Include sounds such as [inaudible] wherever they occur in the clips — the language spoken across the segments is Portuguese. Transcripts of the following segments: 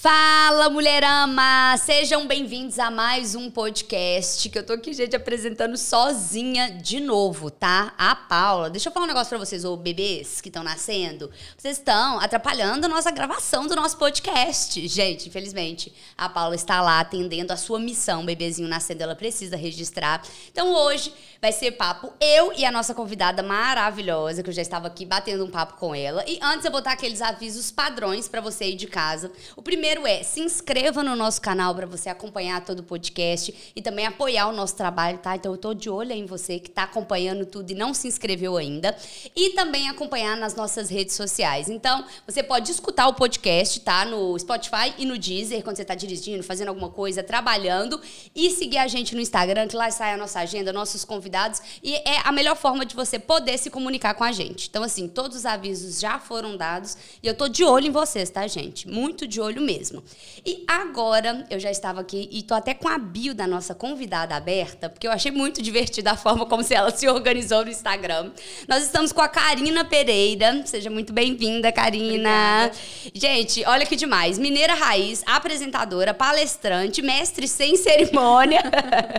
five. Fala, mulherama! Sejam bem-vindos a mais um podcast que eu tô aqui, gente, apresentando sozinha de novo, tá? A Paula. Deixa eu falar um negócio pra vocês, ô bebês que estão nascendo. Vocês estão atrapalhando a nossa gravação do nosso podcast. Gente, infelizmente, a Paula está lá atendendo a sua missão. Bebezinho nascendo, ela precisa registrar. Então hoje vai ser papo eu e a nossa convidada maravilhosa, que eu já estava aqui batendo um papo com ela. E antes eu vou dar aqueles avisos padrões para você aí de casa. O primeiro primeiro é se inscreva no nosso canal para você acompanhar todo o podcast e também apoiar o nosso trabalho, tá? Então eu tô de olho em você que está acompanhando tudo e não se inscreveu ainda. E também acompanhar nas nossas redes sociais. Então, você pode escutar o podcast, tá? No Spotify e no Deezer, quando você está dirigindo, fazendo alguma coisa, trabalhando. E seguir a gente no Instagram, que lá sai a nossa agenda, nossos convidados. E é a melhor forma de você poder se comunicar com a gente. Então, assim, todos os avisos já foram dados. E eu tô de olho em vocês, tá, gente? Muito de olho mesmo. E agora, eu já estava aqui e tô até com a bio da nossa convidada aberta, porque eu achei muito divertida a forma como se ela se organizou no Instagram. Nós estamos com a Karina Pereira. Seja muito bem-vinda, Karina. Obrigada. Gente, olha que demais. Mineira raiz, apresentadora, palestrante, mestre sem cerimônia.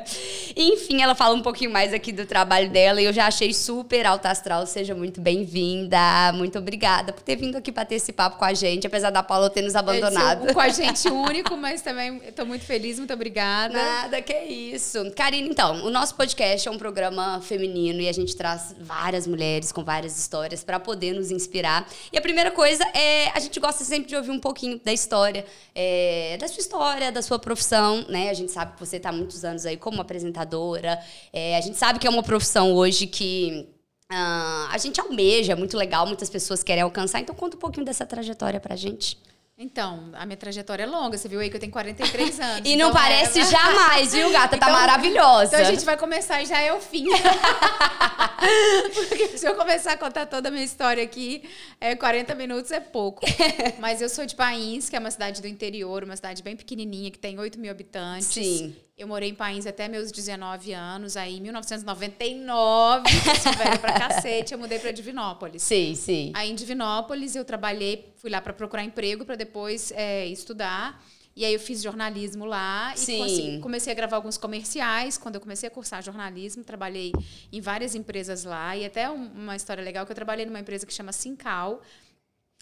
[laughs] Enfim, ela fala um pouquinho mais aqui do trabalho dela e eu já achei super alta astral. Seja muito bem-vinda. Muito obrigada por ter vindo aqui para ter esse papo com a gente, apesar da Paula ter nos abandonado com a gente único, mas também estou muito feliz, muito obrigada. Nada, que isso. Karina, então, o nosso podcast é um programa feminino e a gente traz várias mulheres com várias histórias para poder nos inspirar. E a primeira coisa é, a gente gosta sempre de ouvir um pouquinho da história, é, da sua história, da sua profissão, né? A gente sabe que você está há muitos anos aí como apresentadora. É, a gente sabe que é uma profissão hoje que Uh, a gente almeja, é muito legal, muitas pessoas querem alcançar. Então, conta um pouquinho dessa trajetória pra gente. Então, a minha trajetória é longa. Você viu aí que eu tenho 43 [laughs] anos. e não então parece jamais, viu, gata? Tá [laughs] então, maravilhosa. Então a gente vai começar e já é o fim. [laughs] Porque se eu começar a contar toda a minha história aqui, é, 40 minutos é pouco. Mas eu sou de Pains, que é uma cidade do interior, uma cidade bem pequenininha, que tem 8 mil habitantes. Sim. Eu morei em Pains até meus 19 anos. Aí, em 1999, sou velha pra cacete, eu mudei pra Divinópolis. Sim, sim. Aí, em Divinópolis, eu trabalhei, fui lá para procurar emprego, para depois é, estudar. E aí eu fiz jornalismo lá Sim. e comecei a gravar alguns comerciais. Quando eu comecei a cursar jornalismo, trabalhei em várias empresas lá. E até uma história legal que eu trabalhei numa empresa que chama Sincal,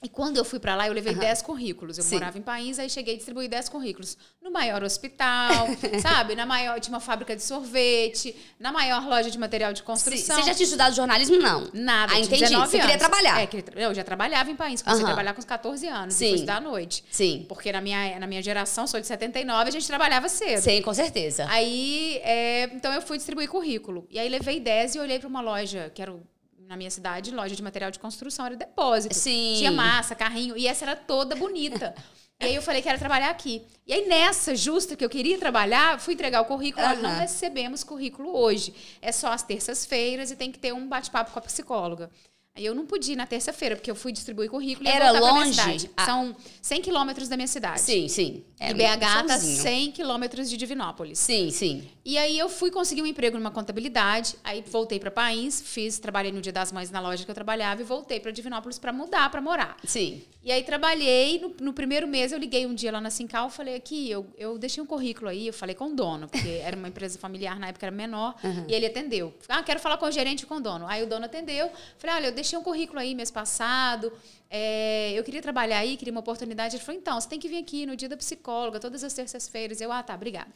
e quando eu fui para lá, eu levei uhum. 10 currículos. Eu Sim. morava em país, aí cheguei a distribuir 10 currículos. No maior hospital, [laughs] sabe? Na maior, tinha uma fábrica de sorvete, na maior loja de material de construção. Você já tinha estudado jornalismo, não? Nada, ah, entendi. Você anos. queria trabalhar. É, eu já trabalhava em país. Comecei uhum. a trabalhar com os 14 anos, Sim. depois da noite. Sim. Porque na minha, na minha geração, sou de 79, a gente trabalhava cedo. Sim, com certeza. Aí, é, então eu fui distribuir currículo. E aí levei 10 e olhei para uma loja, que era o na minha cidade, loja de material de construção, era depósito. Sim. Tinha massa, carrinho, e essa era toda bonita. E aí eu falei que era trabalhar aqui. E aí nessa justa que eu queria trabalhar, fui entregar o currículo. Uhum. não recebemos currículo hoje. É só às terças-feiras e tem que ter um bate-papo com a psicóloga. Aí eu não pude ir na terça-feira, porque eu fui distribuir currículo e Era longe? Ah. São 100 quilômetros da minha cidade. Sim, sim. E BH tá 100 quilômetros de Divinópolis. Sim, sim. E aí eu fui conseguir um emprego numa contabilidade, aí voltei para País, fiz, trabalhei no Dia das Mães na loja que eu trabalhava e voltei para Divinópolis para mudar, para morar. Sim. E aí trabalhei, no, no, primeiro mês eu liguei um dia lá na Sincal, falei aqui, eu, eu deixei um currículo aí, eu falei com o dono, porque era uma empresa familiar, na época era menor, uhum. e ele atendeu. Ah, quero falar com o gerente e com o dono. Aí o dono atendeu, falei, olha, eu deixei um currículo aí mês passado, é, eu queria trabalhar aí, queria uma oportunidade. Ele falou, então, você tem que vir aqui no dia da psicóloga, todas as terças-feiras. Eu, ah, tá, obrigada.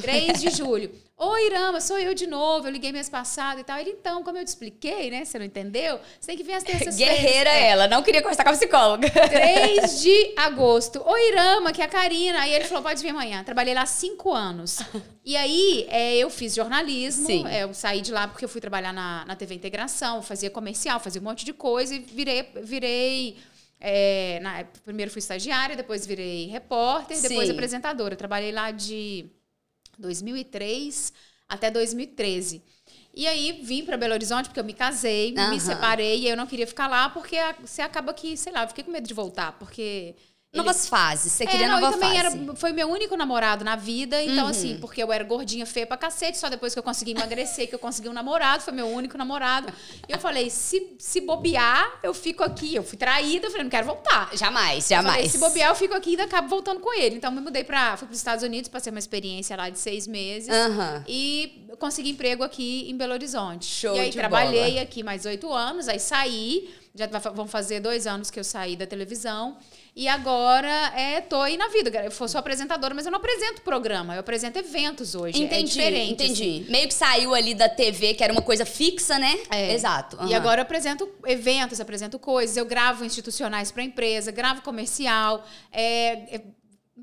3 de julho. Oi, Irama, sou eu de novo. Eu liguei mês passado e tal. Ele, então, como eu te expliquei, né? Você não entendeu? Você tem que vir às [laughs] terças-feiras. Guerreira é. ela, não queria conversar com a psicóloga. 3 [laughs] de agosto. Oi, Irama, que é a Karina. Aí ele falou, pode vir amanhã. Trabalhei lá cinco anos. E aí, é, eu fiz jornalismo. Sim. É, eu saí de lá porque eu fui trabalhar na, na TV Integração, fazia comercial, fazia um monte de coisa e virei... virei é, na, primeiro fui estagiária, depois virei repórter, depois Sim. apresentadora. trabalhei lá de 2003 até 2013. E aí vim para Belo Horizonte porque eu me casei, uhum. me separei e eu não queria ficar lá porque você acaba que, sei lá, eu fiquei com medo de voltar, porque Novas fases, você É, queria não, nova também fase. era, foi meu único namorado na vida, então Uhum. assim, porque eu era gordinha, feia pra cacete, só depois que eu consegui emagrecer, que eu consegui um namorado, foi meu único namorado. E eu falei, se, se bobear, eu fico aqui. Eu fui traída, eu falei, não quero voltar. Jamais, jamais. Falei, se bobear, eu fico aqui e ainda acabo voltando com ele. Então, me mudei para fui para os Estados Unidos, passei uma experiência lá de seis meses. Aham. E consegui emprego aqui em Belo Horizonte. Show e aí, trabalhei bola. aqui mais oito anos, aí saí. Já vão fazer dois anos que eu saí da televisão. E agora é, tô aí na vida. Eu sou apresentadora, mas eu não apresento programa. Eu apresento eventos hoje. é Entendi, diferente. assim. entendi. Meio que saiu ali da TV, que era uma coisa fixa, né? É. Exato. E aham. agora eu apresento eventos, apresento coisas, eu gravo institucionais para empresa, gravo comercial, é,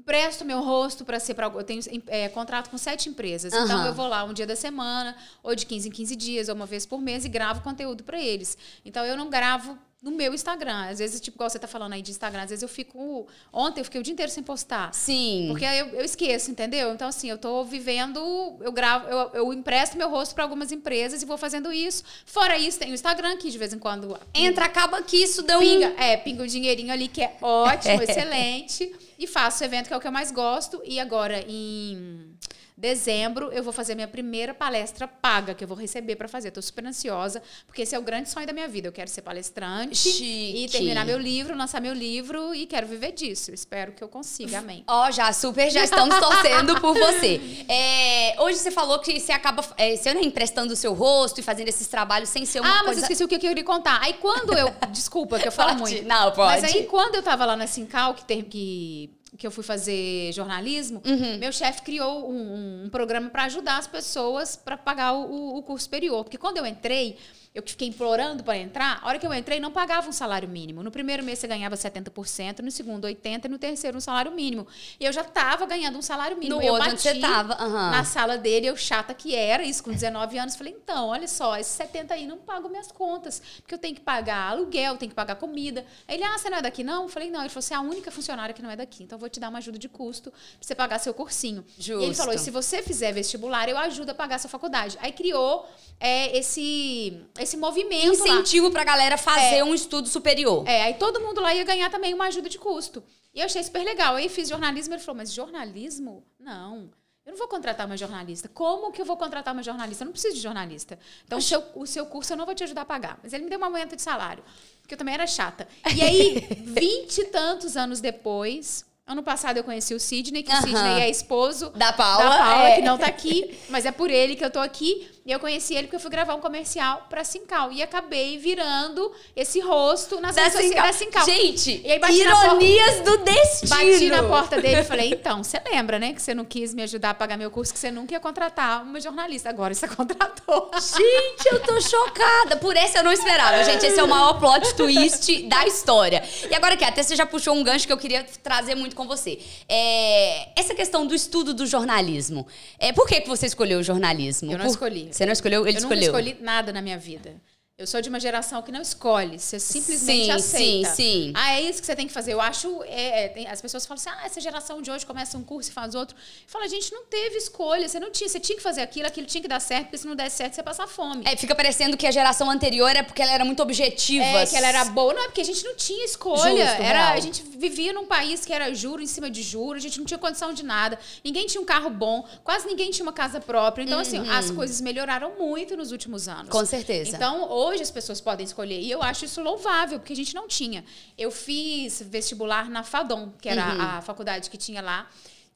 empresto meu rosto para ser para eu tenho é, contrato com sete empresas. Então Aham. eu vou lá um dia da semana, ou de 15 em 15 dias, ou uma vez por mês e gravo conteúdo para eles. Então eu não gravo no meu Instagram. Às vezes, tipo, igual você tá falando aí de Instagram, às vezes eu fico. Ontem eu fiquei o dia inteiro sem postar. Sim. Porque eu, eu esqueço, entendeu? Então, assim, eu tô vivendo, eu gravo, eu, eu empresto meu rosto para algumas empresas e vou fazendo isso. Fora isso, tem o Instagram, que de vez em quando Entra, acaba que isso deu pinga, um. é, pinga o dinheirinho ali, que é ótimo, [laughs] excelente. E faço o evento que é o que eu mais gosto. E agora, em dezembro, eu vou fazer minha primeira palestra paga, que eu vou receber para fazer. Tô super ansiosa, porque esse é o grande sonho da minha vida. Eu quero ser palestrante Chique. e terminar meu livro, lançar meu livro e quero viver disso. Espero que eu consiga. Amém. Ó, já super já estamos torcendo por você. É, hoje você falou que você acaba é, você, né, emprestando o seu rosto e fazendo esses trabalhos sem ser uma Ah, mas coisa. eu esqueci o que eu queria contar. Aí quando eu. [laughs] Desculpa, que eu falo Pode. muito. Não, pode. Mas aí quando eu tava lá na Sincal, que, ter, que, que eu fui fazer jornalismo, Uhum. meu chefe criou um, um- programa para ajudar as pessoas para pagar o, o curso superior. Porque quando eu entrei. Eu fiquei implorando para entrar. A hora que eu entrei, não pagava um salário mínimo. No primeiro mês você ganhava 70%, no segundo 80% e no terceiro um salário mínimo. E eu já estava ganhando um salário mínimo. No eu outro bati você tava, aham. na sala dele, eu chata que era, isso com 19 anos, falei, então, olha só, esses 70 aí não pagam minhas contas, porque eu tenho que pagar aluguel, tenho que pagar comida. Aí ele, ah, você não é daqui não? Eu falei, não, ele falou, você é a única funcionária que não é daqui, então eu vou te dar uma ajuda de custo pra você pagar seu cursinho. E ele Justo. falou, e se você fizer vestibular, eu ajudo a pagar sua faculdade. Aí criou é, esse, esse movimento lá. Incentivo pra galera fazer um estudo superior. É, aí todo mundo lá ia ganhar também uma ajuda de custo. E eu achei super legal. Aí fiz jornalismo, ele falou, mas jornalismo? Não. Eu não vou contratar uma jornalista. Como que eu vou contratar uma jornalista? Eu não preciso de jornalista. Então, o seu, o seu curso eu não vou te ajudar a pagar. Mas ele me deu um aumento de salário, porque eu também era chata. E aí, [laughs] vinte e tantos anos depois, ano passado eu conheci o Sidney, que Aham. o Sidney é esposo Da Paula, da Paula é. que não tá aqui, mas é por ele que eu tô aqui. E eu conheci ele porque eu fui gravar um comercial pra Sincal. E acabei virando esse rosto nas Da redes Sincal. da. Gente, E aí bati ironias do destino. Bati na porta dele e falei: [laughs] então, você lembra, né, que você não quis me ajudar a pagar meu curso, que você nunca ia contratar uma jornalista. Agora você [laughs] contratou. Gente, eu tô chocada. Por essa eu não esperava, gente. Esse é o maior plot twist da história. E agora que até você já puxou um gancho que eu queria trazer muito com você. É, essa questão do estudo do jornalismo. É, por que, que você escolheu o jornalismo? Eu não Por- escolhi. Você não escolheu? Ele eu escolheu. escolhi nada na minha vida. Eu sou de uma geração que não escolhe, você simplesmente Sim, aceita. sim, sim. Ah, é isso que você tem que fazer. Eu acho. é, é, tem- as pessoas falam assim: ah, essa geração de hoje começa um curso e faz outro. Fala, gente, não teve escolha. Você não tinha, você tinha que fazer aquilo, aquilo tinha que dar certo, porque se não der certo, você passa fome. É, fica parecendo que a geração anterior é porque ela era muito objetiva. É, que ela era boa. Não, é porque a gente não tinha escolha. Justo, era, real. a gente vivia num país que era juro em cima de juro, a gente não tinha condição de nada. Ninguém tinha um carro bom, quase ninguém tinha uma casa própria. Então, assim, as coisas melhoraram muito nos últimos anos. Uhum. Com certeza. Então, hoje as pessoas podem escolher. E eu acho isso louvável, porque a gente não tinha. Eu fiz vestibular na FADOM, que era Uhum. a faculdade que tinha lá,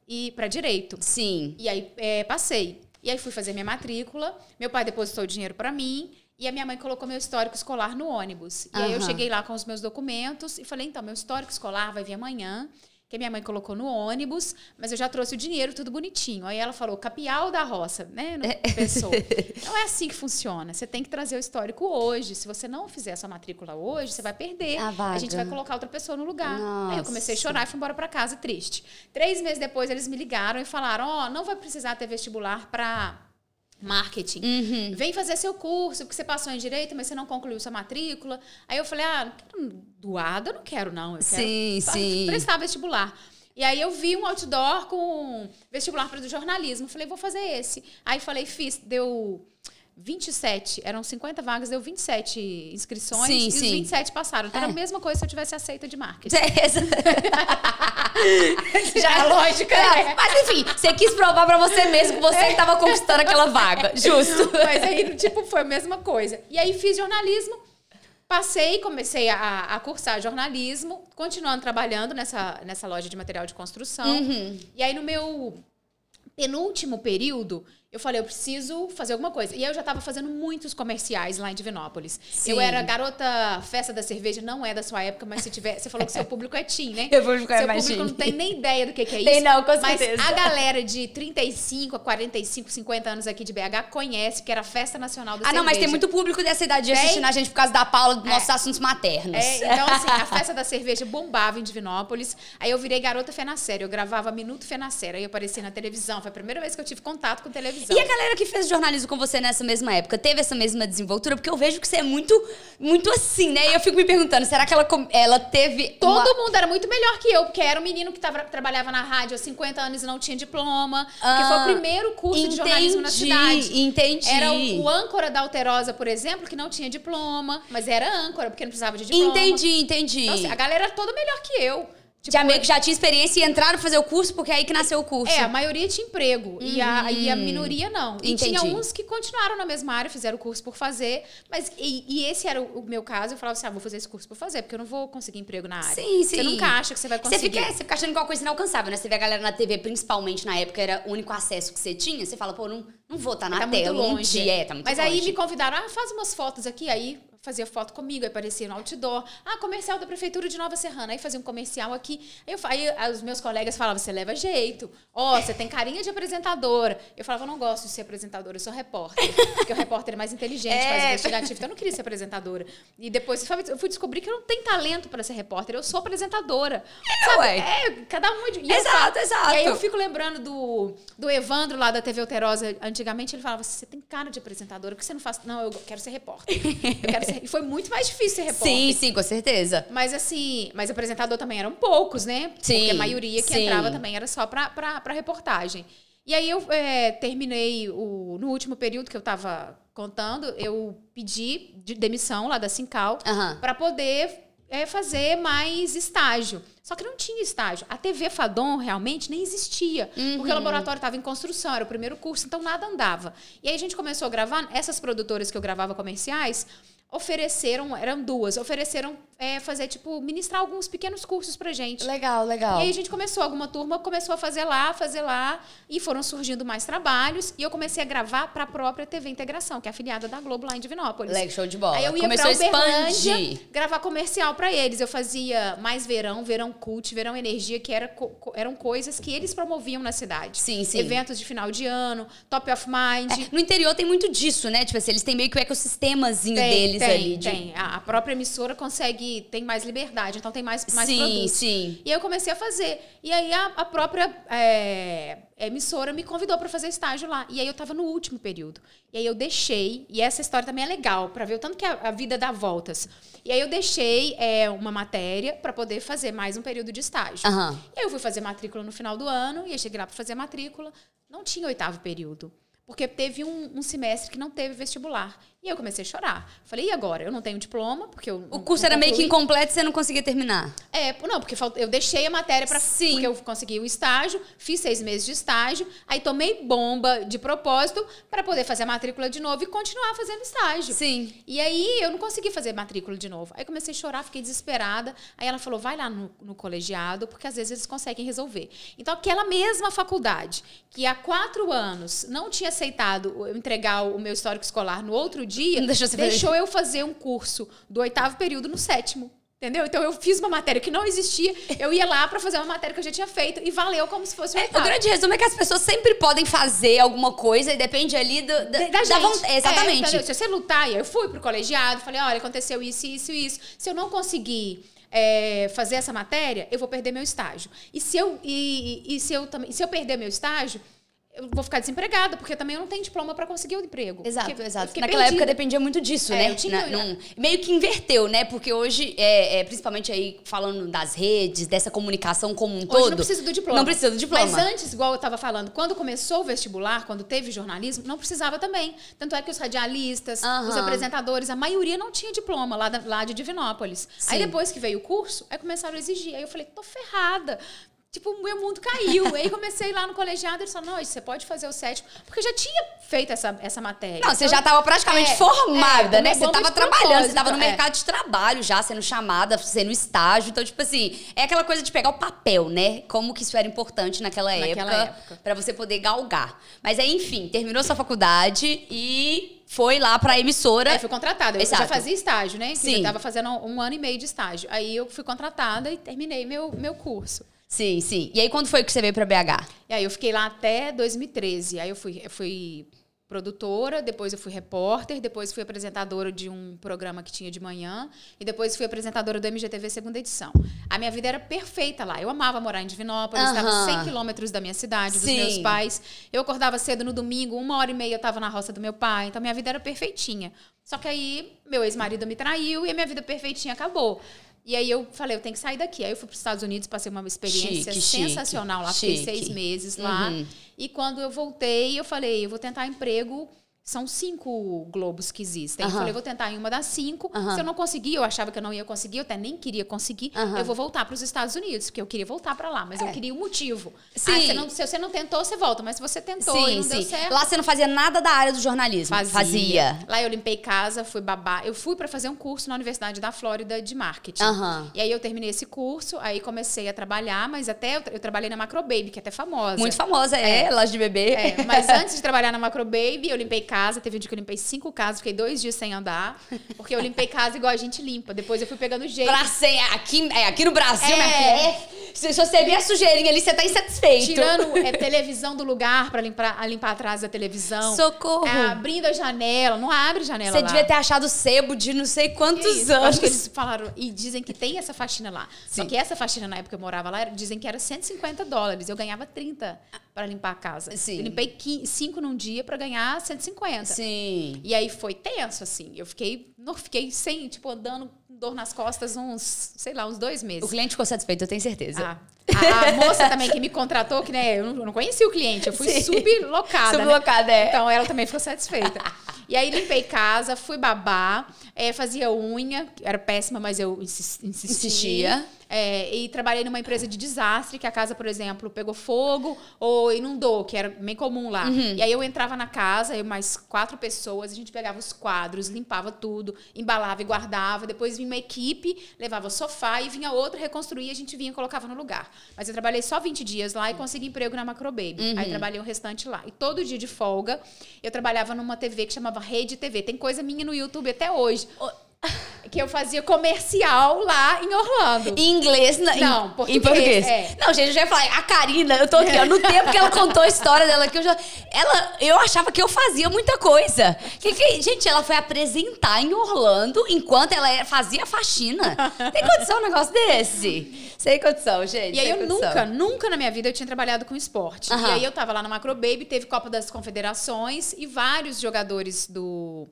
e para direito. Sim. E aí é, passei. E aí fui fazer minha matrícula. Meu pai depositou o dinheiro para mim. E a minha mãe colocou meu histórico escolar no ônibus. E aí eu cheguei lá com os meus documentos e falei, então, meu histórico escolar vai vir amanhã. Que a minha mãe colocou no ônibus, mas eu já trouxe o dinheiro, tudo bonitinho. Aí ela falou, capial da roça, né? Não [laughs] pensou. [laughs] Não é assim que funciona. Você tem que trazer o histórico hoje. Se você não fizer essa matrícula hoje, você vai perder. A vaga. gente vai colocar outra pessoa no lugar. Aí eu Nossa. comecei a chorar e fui embora para casa triste. Três meses depois eles me ligaram e falaram: ó, não vai precisar ter vestibular para marketing. Uhum. Vem fazer seu curso, porque você passou em direito, mas você não concluiu sua matrícula. Aí eu falei: ah, não quero doada, eu não quero não. Eu quero Sim, sim. prestar vestibular. E aí eu vi um outdoor com vestibular para do jornalismo. Falei, vou fazer esse. Aí falei, fiz, deu 27, eram 50 vagas, deu 27 inscrições Sim, e sim. os 27 passaram. Então É. era a mesma coisa se eu tivesse aceita de marketing. Essa- [laughs] Já é lógica, né? Mas enfim, você quis provar pra você mesmo que você estava conquistando aquela vaga. Justo. [laughs] Mas aí, tipo, foi a mesma coisa. E aí fiz jornalismo, passei, comecei a, a cursar jornalismo, continuando trabalhando nessa, nessa loja de material de construção. Uhum. E aí, no meu penúltimo período, eu falei, eu preciso fazer alguma coisa. E aí eu já estava fazendo muitos comerciais lá em Divinópolis. Sim. Eu era garota festa da cerveja, não é da sua época, mas se tiver. Você falou que seu público é teen, né? [laughs] Eu vou ficar Seu mais público teen. não tem nem ideia do que, que é isso. Tem não, com mas certeza. a galera de 35 a 45, 50 anos aqui de BH conhece, que era a Festa Nacional da Ah, não, mas tem Cerveja. muito público dessa idade Tem? assistindo a gente por causa da Paula dos nossos assuntos maternos. É, então, assim, a festa da cerveja bombava em Divinópolis. Aí eu virei garota Fenacéria. Eu gravava Minuto Fenacéria. Aí eu apareci na televisão. Foi a primeira vez que eu tive contato com televisão. E a galera que fez jornalismo com você nessa mesma época, teve essa mesma desenvoltura? Porque eu vejo que você é muito, muito assim, né? E eu fico me perguntando, será que ela, ela teve. Todo uma- mundo era muito melhor que eu, porque era um menino que tava- trabalhava na rádio há 50 anos e não tinha diploma. porque foi Ah, o primeiro curso de jornalismo na entendi, cidade. Entendi. Era o, o âncora da Alterosa, por exemplo, que não tinha diploma, mas era âncora, porque não precisava de diploma. Entendi, entendi. Então, assim, a galera era toda melhor que eu. Tipo, já meio que já tinha experiência e entraram fazer o curso, porque é aí que nasceu o curso. É, a maioria tinha emprego e, a, e a minoria não. E tinha Entendi. uns que continuaram na mesma área, fizeram o curso por fazer, mas e, e esse era o, o meu caso, eu falava assim, ah, vou fazer esse curso por fazer, porque eu não vou conseguir emprego na área. Sim, sim. Você nunca acha que você vai Você conseguir. fica, você fica achando que é uma coisa inalcançável, né? Você vê a galera na TV, principalmente na época, era o único acesso que você tinha. Você fala, pô, não, não vou estar na tá muito tela um longe. dia. É, tá muito Mas longe. aí me convidaram, ah, faz umas fotos aqui, aí fazia foto comigo, aí aparecia no outdoor. Ah, comercial da Prefeitura de Nova Serrana. Aí fazia um comercial aqui. Aí, eu, aí os meus colegas falavam, você leva jeito. Ó, você tem carinha de apresentadora. Eu falava, eu não gosto de ser apresentadora, eu sou repórter. Porque o repórter é mais inteligente, É. mais investigativo. Então eu não queria ser apresentadora. E depois eu fui descobrir que eu não tenho talento para ser repórter, eu sou apresentadora. Sabe? ué. É, cada um... de- e eu Exato, exato. E aí eu fico lembrando do, do Evandro lá da TV Alterosa. Antigamente ele falava: você tem cara de apresentadora, por que você não faz? Não, eu quero ser repórter. Eu quero ser... E foi muito mais difícil ser repórter. Sim, sim, com certeza. Mas assim, mas apresentador também eram poucos, né? Sim, Porque a maioria que sim. entrava também era só pra, pra, pra reportagem. E aí eu é, terminei o, no último período que eu tava contando, eu pedi de demissão lá da Sincal Aham. para poder é, fazer mais estágio. Só que não tinha estágio. A TV Fadon realmente nem existia, porque o laboratório estava em construção, era o primeiro curso, então nada andava. E aí a gente começou a gravar, essas produtoras que eu gravava comerciais ofereceram, eram duas, ofereceram é, fazer, tipo, ministrar alguns pequenos cursos pra gente. Legal, legal. E aí a gente começou, alguma turma começou a fazer lá, fazer lá, e foram surgindo mais trabalhos, e eu comecei a gravar para a própria TV Integração, que é afiliada da Globo lá em Divinópolis. Legal, show de bola. Aí eu ia Começou pra Uberlândia expandir. gravar comercial pra eles. Eu fazia mais verão, verão cult, verão energia, que era co- eram coisas que eles promoviam na cidade. Sim, sim. Eventos de final de ano, top of mind. É, no interior tem muito disso, né? Tipo assim, eles têm meio que o ecossistemazinho deles tem, ali. de- Tem. A própria emissora consegue, tem mais liberdade, então tem mais, mais sim, produtos. sim. E aí eu comecei a fazer. E aí a, a própria é, emissora me convidou para fazer estágio lá. E aí eu tava no último período. E aí eu deixei, e essa história também é legal, para ver o tanto que a, a vida dá voltas. E aí eu deixei é, uma matéria para poder fazer mais um período de estágio. Aham. E aí eu fui fazer matrícula no final do ano, e aí cheguei lá para fazer matrícula. Não tinha oitavo período. Porque teve um, um semestre que não teve vestibular. E eu comecei a chorar. Falei, e agora? Eu não tenho diploma, porque eu. O curso era meio que incompleto e você não conseguia terminar. É, não, porque eu deixei a matéria para Sim. porque eu consegui o estágio, fiz seis meses de estágio, aí tomei bomba de propósito para poder fazer a matrícula de novo e continuar fazendo estágio. Sim. E aí eu não consegui fazer matrícula de novo. Aí comecei a chorar, fiquei desesperada. Aí ela falou: vai lá no, no colegiado, porque às vezes eles conseguem resolver. Então, aquela mesma faculdade que há quatro anos não tinha aceitado eu entregar o meu histórico escolar no outro dia, Não deixou eu fazer um curso do oitavo período no sétimo. Entendeu? Então eu fiz uma matéria que não existia, eu ia lá para fazer uma matéria que eu já tinha feito e valeu como se fosse o É, o grande resumo é que as pessoas sempre podem fazer alguma coisa e depende ali do, da, da, da da gente. vontade. É, Exatamente. entendeu? Se você lutar, e eu fui pro colegiado, falei, olha, aconteceu isso, isso, isso. Se eu não conseguir é, fazer essa matéria, eu vou perder meu estágio. E se eu, e, e- e se eu também, se eu perder meu estágio, eu vou ficar desempregada, porque também eu não tenho diploma para conseguir o um emprego. Exato, porque exato. Naquela perdida. época dependia muito disso, é, né? Tinha, Na, não, meio que inverteu, né? Porque hoje, é, é, principalmente aí falando das redes, dessa comunicação como um hoje todo. não precisa do diploma. Não precisa do diploma. Mas antes, igual eu estava falando, quando começou o vestibular, quando teve jornalismo, não precisava também. Tanto é que os radialistas, os apresentadores, a maioria não tinha diploma lá, da, lá de Divinópolis. Sim. Aí depois que veio o curso, aí começaram a exigir. Aí eu falei, tô ferrada tipo, o meu mundo caiu. aí comecei lá no colegiado, eles falaram, não, você pode fazer o sétimo. Porque eu já tinha feito essa, essa matéria. Não, então, você já estava praticamente é, formada, é, né? Você estava trabalhando, você estava no é. mercado de trabalho já, sendo chamada, sendo estágio. Então, tipo assim, é aquela coisa de pegar o papel, né? Como que isso era importante naquela, naquela época, época. para você poder galgar. Mas aí, enfim, terminou sua faculdade e foi lá pra emissora. É, fui contratada. Eu Exato. já fazia estágio, né? Sim. Eu tava fazendo um ano e meio de estágio. Aí eu fui contratada e terminei meu, meu curso. Sim, sim. E aí, quando foi que você veio para BH? E aí, eu fiquei lá até 2013. Aí, eu fui, eu fui produtora, depois eu fui repórter, depois fui apresentadora de um programa que tinha de manhã e depois fui apresentadora do MGTV segunda edição. A minha vida era perfeita lá. Eu amava morar em Divinópolis, uhum. estava 100 quilômetros da minha cidade, dos Sim. meus pais. Eu acordava cedo no domingo, uma hora e meia eu estava na roça do meu pai, então minha vida era perfeitinha. Só que aí meu ex-marido me traiu e a minha vida perfeitinha acabou. E aí eu falei, eu tenho que sair daqui. Aí eu fui para os Estados Unidos, passei uma experiência chique, sensacional chique, lá, fiquei seis meses lá. Uhum. E quando eu voltei, eu falei, eu vou tentar emprego são cinco globos que existem. Uhum. Eu falei, vou tentar em uma das cinco. Uhum. Se eu não conseguir, eu achava que eu não ia conseguir, eu até nem queria conseguir, uhum. eu vou voltar para os Estados Unidos, porque eu queria voltar para lá, mas é. eu queria o um motivo. Sim. Ah, você não, se você não tentou, você volta, mas se você tentou sim, e não sim. deu certo. Lá você não fazia nada da área do jornalismo. Fazia. fazia. Lá eu limpei casa, fui babá. Eu fui para fazer um curso na Universidade da Flórida de marketing. E aí eu terminei esse curso, aí comecei a trabalhar, mas até eu, eu trabalhei na Macro Baby, que é até famosa. Muito famosa, é, é. loja de bebê. É, mas antes de trabalhar na Macro Baby, eu limpei casa, teve um dia que eu limpei cinco casas, fiquei dois dias sem andar, porque eu limpei casa igual a gente limpa. Depois eu fui pegando jeito. Pra ser, aqui, é, aqui no Brasil, é. Minha se você ver a sujeirinha ali, você tá insatisfeito. Tirando é, televisão do lugar pra limpar, limpar atrás da televisão. Socorro. É, abrindo a janela. Não abre janela Você lá. devia ter achado sebo de não sei quantos anos. Acho que eles falaram. E dizem que tem essa faxina lá. Sim. Só que essa faxina, na época que eu morava lá, dizem que era 150 dólares. Eu ganhava 30 para limpar a casa. Sim. Eu limpei 5 num dia para ganhar 150. Sim. E aí foi tenso, assim. Eu fiquei, não, fiquei sem, tipo, andando com dor nas costas uns, sei lá, uns dois meses. O cliente ficou satisfeito, eu tenho certeza. Ah, a, a, [laughs] moça também que me contratou, que né, eu não, eu não conhecia o cliente, eu fui Sim. sublocada. Sublocada, né? é. Então ela também ficou satisfeita. [laughs] E aí limpei casa, fui babar, é, fazia unha, era péssima, mas eu insistia. insistia. É, e trabalhei numa empresa de desastre, que a casa, por exemplo, pegou fogo ou inundou, que era bem comum lá. Uhum. E aí eu entrava na casa, eu mais quatro pessoas, a gente pegava os quadros, limpava tudo, embalava e guardava. Depois vinha uma equipe, levava o sofá e vinha outra, reconstruía, a gente vinha e colocava no lugar. Mas eu trabalhei só 20 dias lá e consegui emprego na Macrobaby. Uhum. Aí trabalhei o restante lá. E todo dia de folga, eu trabalhava numa TV que chamava Rede TV. Tem coisa minha no YouTube até hoje. [laughs] Que eu fazia comercial lá em Orlando. Em inglês? Na, não, português. Em português. É. Não, gente, eu já ia falar, a Karina, eu tô aqui, ó, no tempo que ela contou a história dela, que eu já. Ela, eu achava que eu fazia muita coisa. Que, que, gente, ela foi apresentar em Orlando enquanto ela fazia faxina. Tem condição um negócio desse? Sem condição, gente. E aí eu condição. nunca, nunca na minha vida eu tinha trabalhado com esporte. Uhum. E aí eu tava lá no Macro Baby, teve Copa das Confederações e vários jogadores do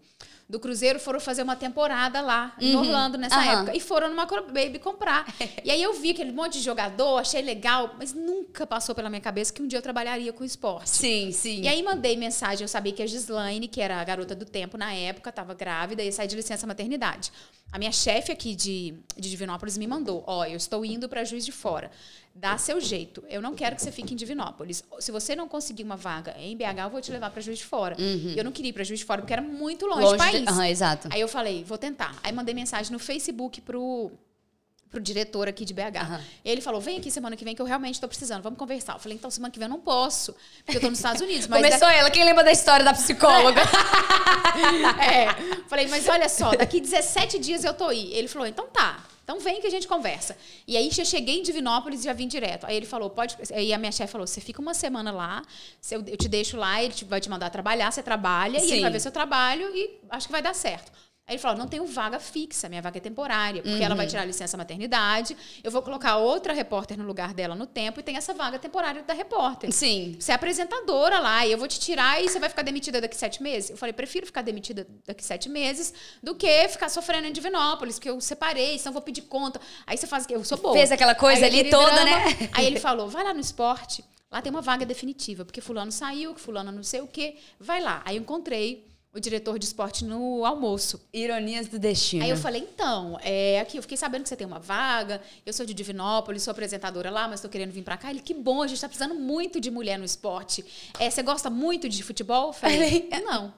do Cruzeiro foram fazer uma temporada lá em uhum. Orlando nessa uhum. época. E foram numa Baby comprar. [laughs] e aí eu vi aquele monte de jogador, achei legal, mas nunca passou pela minha cabeça que um dia eu trabalharia com esporte. Sim, sim. E aí mandei mensagem, eu sabia que a Gislaine, que era a garota do tempo na época, estava grávida e sair de licença maternidade. A minha chefe aqui de, de Divinópolis me mandou: Ó, oh, eu estou indo para Juiz de Fora. Dá seu jeito. Eu não quero que você fique em Divinópolis. Se você não conseguir uma vaga em BH, eu vou te levar para Juiz de Fora. Uhum. Eu não queria ir para Juiz de Fora porque era muito longe, longe do país. De... Uhum, exato. Aí eu falei: vou tentar. Aí mandei mensagem no Facebook pro pro diretor aqui de BH. Uhum. Ele falou: vem aqui semana que vem que eu realmente estou precisando, vamos conversar. Eu falei, então semana que vem eu não posso, porque eu estou nos Estados Unidos. Começou ela, quem lembra da história da psicóloga? [laughs] é. Falei, mas olha só, daqui 17 dias eu tô aí. Ele falou, então tá. Então vem que a gente conversa. E aí já cheguei em Divinópolis e já vim direto. Aí ele falou, pode. Aí a minha chefe falou: você fica uma semana lá, eu te deixo lá, ele vai te mandar trabalhar, você trabalha, Sim. e ele vai ver seu trabalho e acho que vai dar certo. Aí ele falou: não tenho vaga fixa, minha vaga é temporária, porque uhum. ela vai tirar licença maternidade, eu vou colocar outra repórter no lugar dela no tempo e tem essa vaga temporária da repórter. Sim. Você é apresentadora lá e eu vou te tirar e você vai ficar demitida daqui sete meses. Eu falei: prefiro ficar demitida daqui sete meses do que ficar sofrendo em Divinópolis, que eu separei, senão vou pedir conta. Aí você faz. Eu sou boa. Fez aquela coisa aí, ali toda, drama. né? Aí ele [laughs] falou: vai lá no esporte, lá tem uma vaga definitiva, porque Fulano saiu, Fulano não sei o quê, vai lá. Aí eu encontrei o diretor de esporte no almoço. Ironias do destino. Aí eu falei, então, é, aqui eu fiquei sabendo que você tem uma vaga, eu sou de Divinópolis, sou apresentadora lá, mas estou querendo vir para cá. Ele, que bom, a gente está precisando muito de mulher no esporte. É, você gosta muito de futebol? Eu falei, não.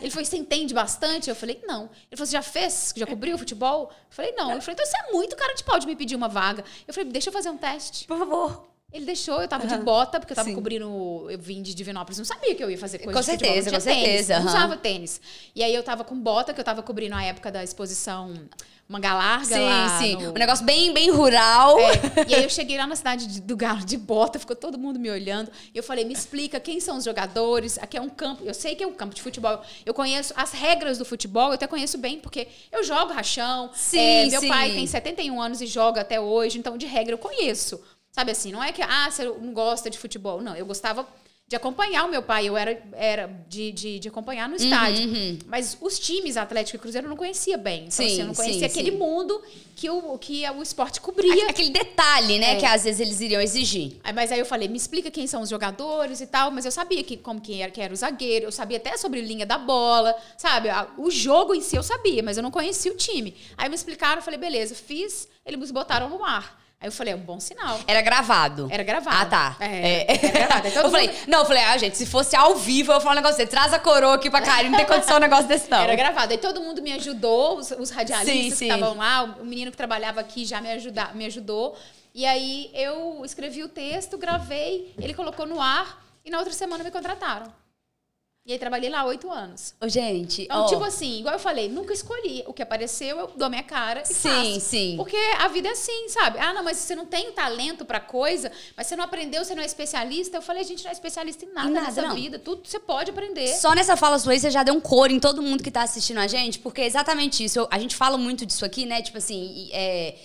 Ele falou, você entende bastante? Eu falei, não. Ele falou, você já fez? Já cobriu futebol? Eu falei, não. Ele falou, então você é muito cara de pau de me pedir uma vaga. Eu falei, deixa eu fazer um teste. Por favor. Ele deixou, eu tava uhum. de bota, porque eu tava Sim. cobrindo. Eu vim de Divinópolis, não sabia que eu ia fazer coisa com certeza, com certeza. Uhum. Não usava tênis. E aí eu tava com bota, que eu tava cobrindo a época da exposição Manga Larga. Sim, lá sim. No... Um negócio bem, bem rural. É. [laughs] E aí eu cheguei lá na cidade do Galo de bota, ficou todo mundo me olhando. E eu falei, me explica quem são os jogadores. Aqui é um campo. Eu sei que é um campo de futebol. Eu conheço as regras do futebol, eu até conheço bem, porque eu jogo rachão. Sim, é, meu sim. pai tem 71 anos e joga até hoje, então de regra eu conheço. Sabe assim, não é que, ah, você não gosta de futebol. Não, eu gostava de acompanhar o meu pai. Eu era, era de, de, de acompanhar no estádio. Uhum, uhum. Mas os times Atlético e Cruzeiro eu não conhecia bem. Então, sim, assim, eu não conhecia sim, aquele sim. mundo que o, que o esporte cobria. Aquele detalhe, né? É. Que às vezes eles iriam exigir. Mas aí eu falei, me explica quem são os jogadores e tal. Mas eu sabia que, como quem era, que era o zagueiro. Eu sabia até sobre linha da bola, sabe? O jogo em si eu sabia, mas eu não conhecia o time. Aí me explicaram, eu falei, beleza, fiz. Eles botaram no ar. Aí eu falei, é um bom sinal. Era gravado. Era gravado. Ah, tá. É, é. Era gravado. [laughs] Eu falei, não, eu falei, ah, gente, se fosse ao vivo, eu ia falar um negócio desse. Traz a coroa aqui pra Karine, não tem condição um negócio desse, não. Era gravado. Aí todo mundo me ajudou, os, os radialistas Sim, que estavam lá, o menino que trabalhava aqui já me, ajuda, me ajudou. E aí eu escrevi o texto, gravei, ele colocou no ar e na outra semana me contrataram. E aí trabalhei lá oito anos. Ô, gente, Então, ó, tipo assim, igual eu falei, nunca escolhi. O que apareceu, eu dou minha cara e Sim, faço. sim. Porque a vida é assim, sabe? Ah, não, mas você não tem talento pra coisa, mas você não aprendeu, você não é especialista. Eu falei, a gente não é especialista em nada, Em nada, nessa não. vida. Tudo você pode aprender. Só nessa fala sua aí, você já deu um coro em todo mundo que tá assistindo a gente, porque é exatamente isso. Eu- a gente fala muito disso aqui, né? Tipo assim, é,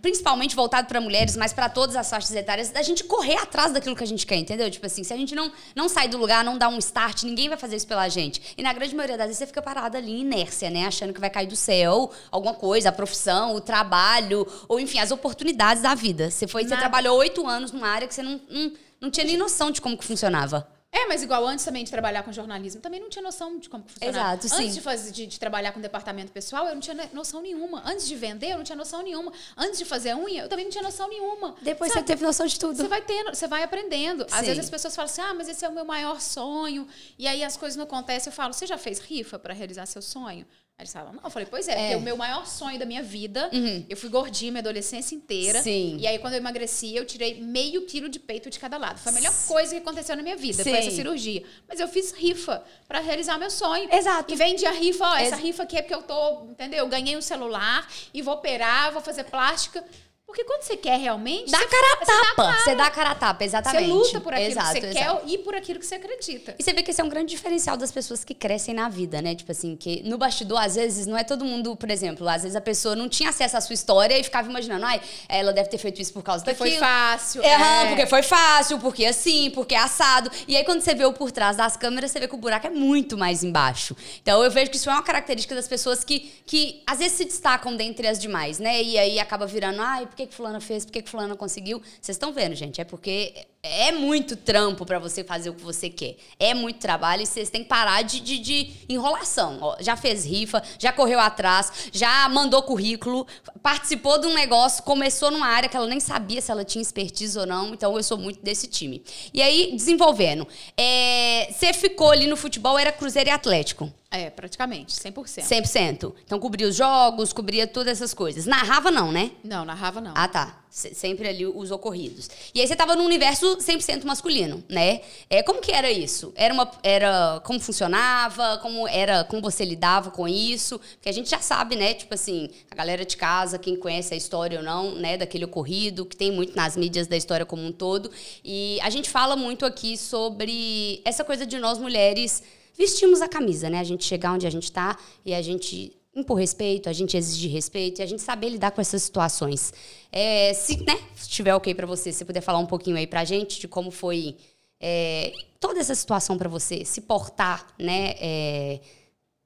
principalmente voltado pra mulheres, mas pra todas as faixas etárias, da gente correr atrás daquilo que a gente quer, entendeu? Tipo assim, se a gente não, não sai do lugar, não dá um start, ninguém vai fazer isso pela gente. E na grande maioria das vezes você fica parada ali em inércia, né? Achando que vai cair do céu alguma coisa, a profissão, o trabalho, ou enfim, as oportunidades da vida. Você foi, você Nada. trabalhou oito anos numa área que você não, não, não tinha nem noção de como que funcionava. É, mas igual antes também de trabalhar com jornalismo, também não tinha noção de como funcionava. Exato, sim. Antes de, fazer, de, de trabalhar com departamento pessoal, eu não tinha noção nenhuma. Antes de vender, eu não tinha noção nenhuma. Antes de fazer unha, eu também não tinha noção nenhuma. Depois Sabe? você teve noção de tudo. Você vai tendo, você vai aprendendo. Às Sim. vezes as pessoas falam assim: ah, mas esse é o meu maior sonho. E aí as coisas não acontecem. Eu falo: você já fez rifa para realizar seu sonho? Aí eles falam: não. Eu falei: pois é, É. porque o meu maior sonho da minha vida, Uhum. eu fui gordinha minha adolescência inteira. Sim. E aí quando eu emagreci, eu tirei meio quilo de peito de cada lado. Foi a melhor coisa que aconteceu na minha vida, Sim. foi essa cirurgia. Mas eu fiz rifa para realizar meu sonho. Exato. E vendi a rifa, ó, essa Ex- rifa aqui é porque eu tô, entendeu? Eu ganhei um celular e vou operar, vou fazer plástica. Porque quando você quer realmente, Dá você cara a você dá tapa. Você dá cara a tapa, exatamente. você luta por aquilo exato, que você exato. quer e por aquilo que você acredita. E você vê que esse é um grande diferencial das pessoas que crescem na vida, né? Tipo assim, que no bastidor, às vezes, não é todo mundo, por exemplo, às vezes a pessoa não tinha acesso à sua história e ficava imaginando, ai, ela deve ter feito isso por causa Porque daquilo. foi fácil. É, é. porque foi fácil, porque assim, porque assado. E aí, quando você vê o por trás das câmeras, você vê que o buraco é muito mais embaixo. Então, eu vejo que isso é uma característica das pessoas que, que às vezes se destacam dentre as demais, né? E aí acaba virando, ai, por que, que fulana fez? Por que, que fulana conseguiu? Vocês estão vendo, gente, é porque é muito trampo pra você fazer o que você quer. É muito trabalho e vocês têm que parar de, de, de enrolação. Ó, já fez rifa, já correu atrás, já mandou currículo, participou de um negócio, começou numa área que ela nem sabia se ela tinha expertise ou não. Então eu sou muito desse time. E aí, desenvolvendo. é, Você ficou ali no futebol, era Cruzeiro e Atlético. É, praticamente, 100%. 100%. Então cobria os jogos, cobria todas essas coisas. Narrava não, né? Não, narrava não. Ah, tá. Se- Sempre ali os ocorridos. E aí você tava num universo 100% masculino, né? É, como que era isso? Era uma era como funcionava, como era, como você lidava com isso? Porque a gente já sabe, né, tipo assim, a galera de casa, quem conhece a história ou não, né, daquele ocorrido, que tem muito nas mídias da história como um todo. E a gente fala muito aqui sobre essa coisa de nós mulheres vestimos a camisa, né? A gente chegar onde a gente tá e a gente impor respeito, a gente exigir respeito e a gente saber lidar com essas situações. É, se, né, se tiver ok para você, se puder falar um pouquinho aí pra gente de como foi é, toda essa situação para você, se portar, né, é,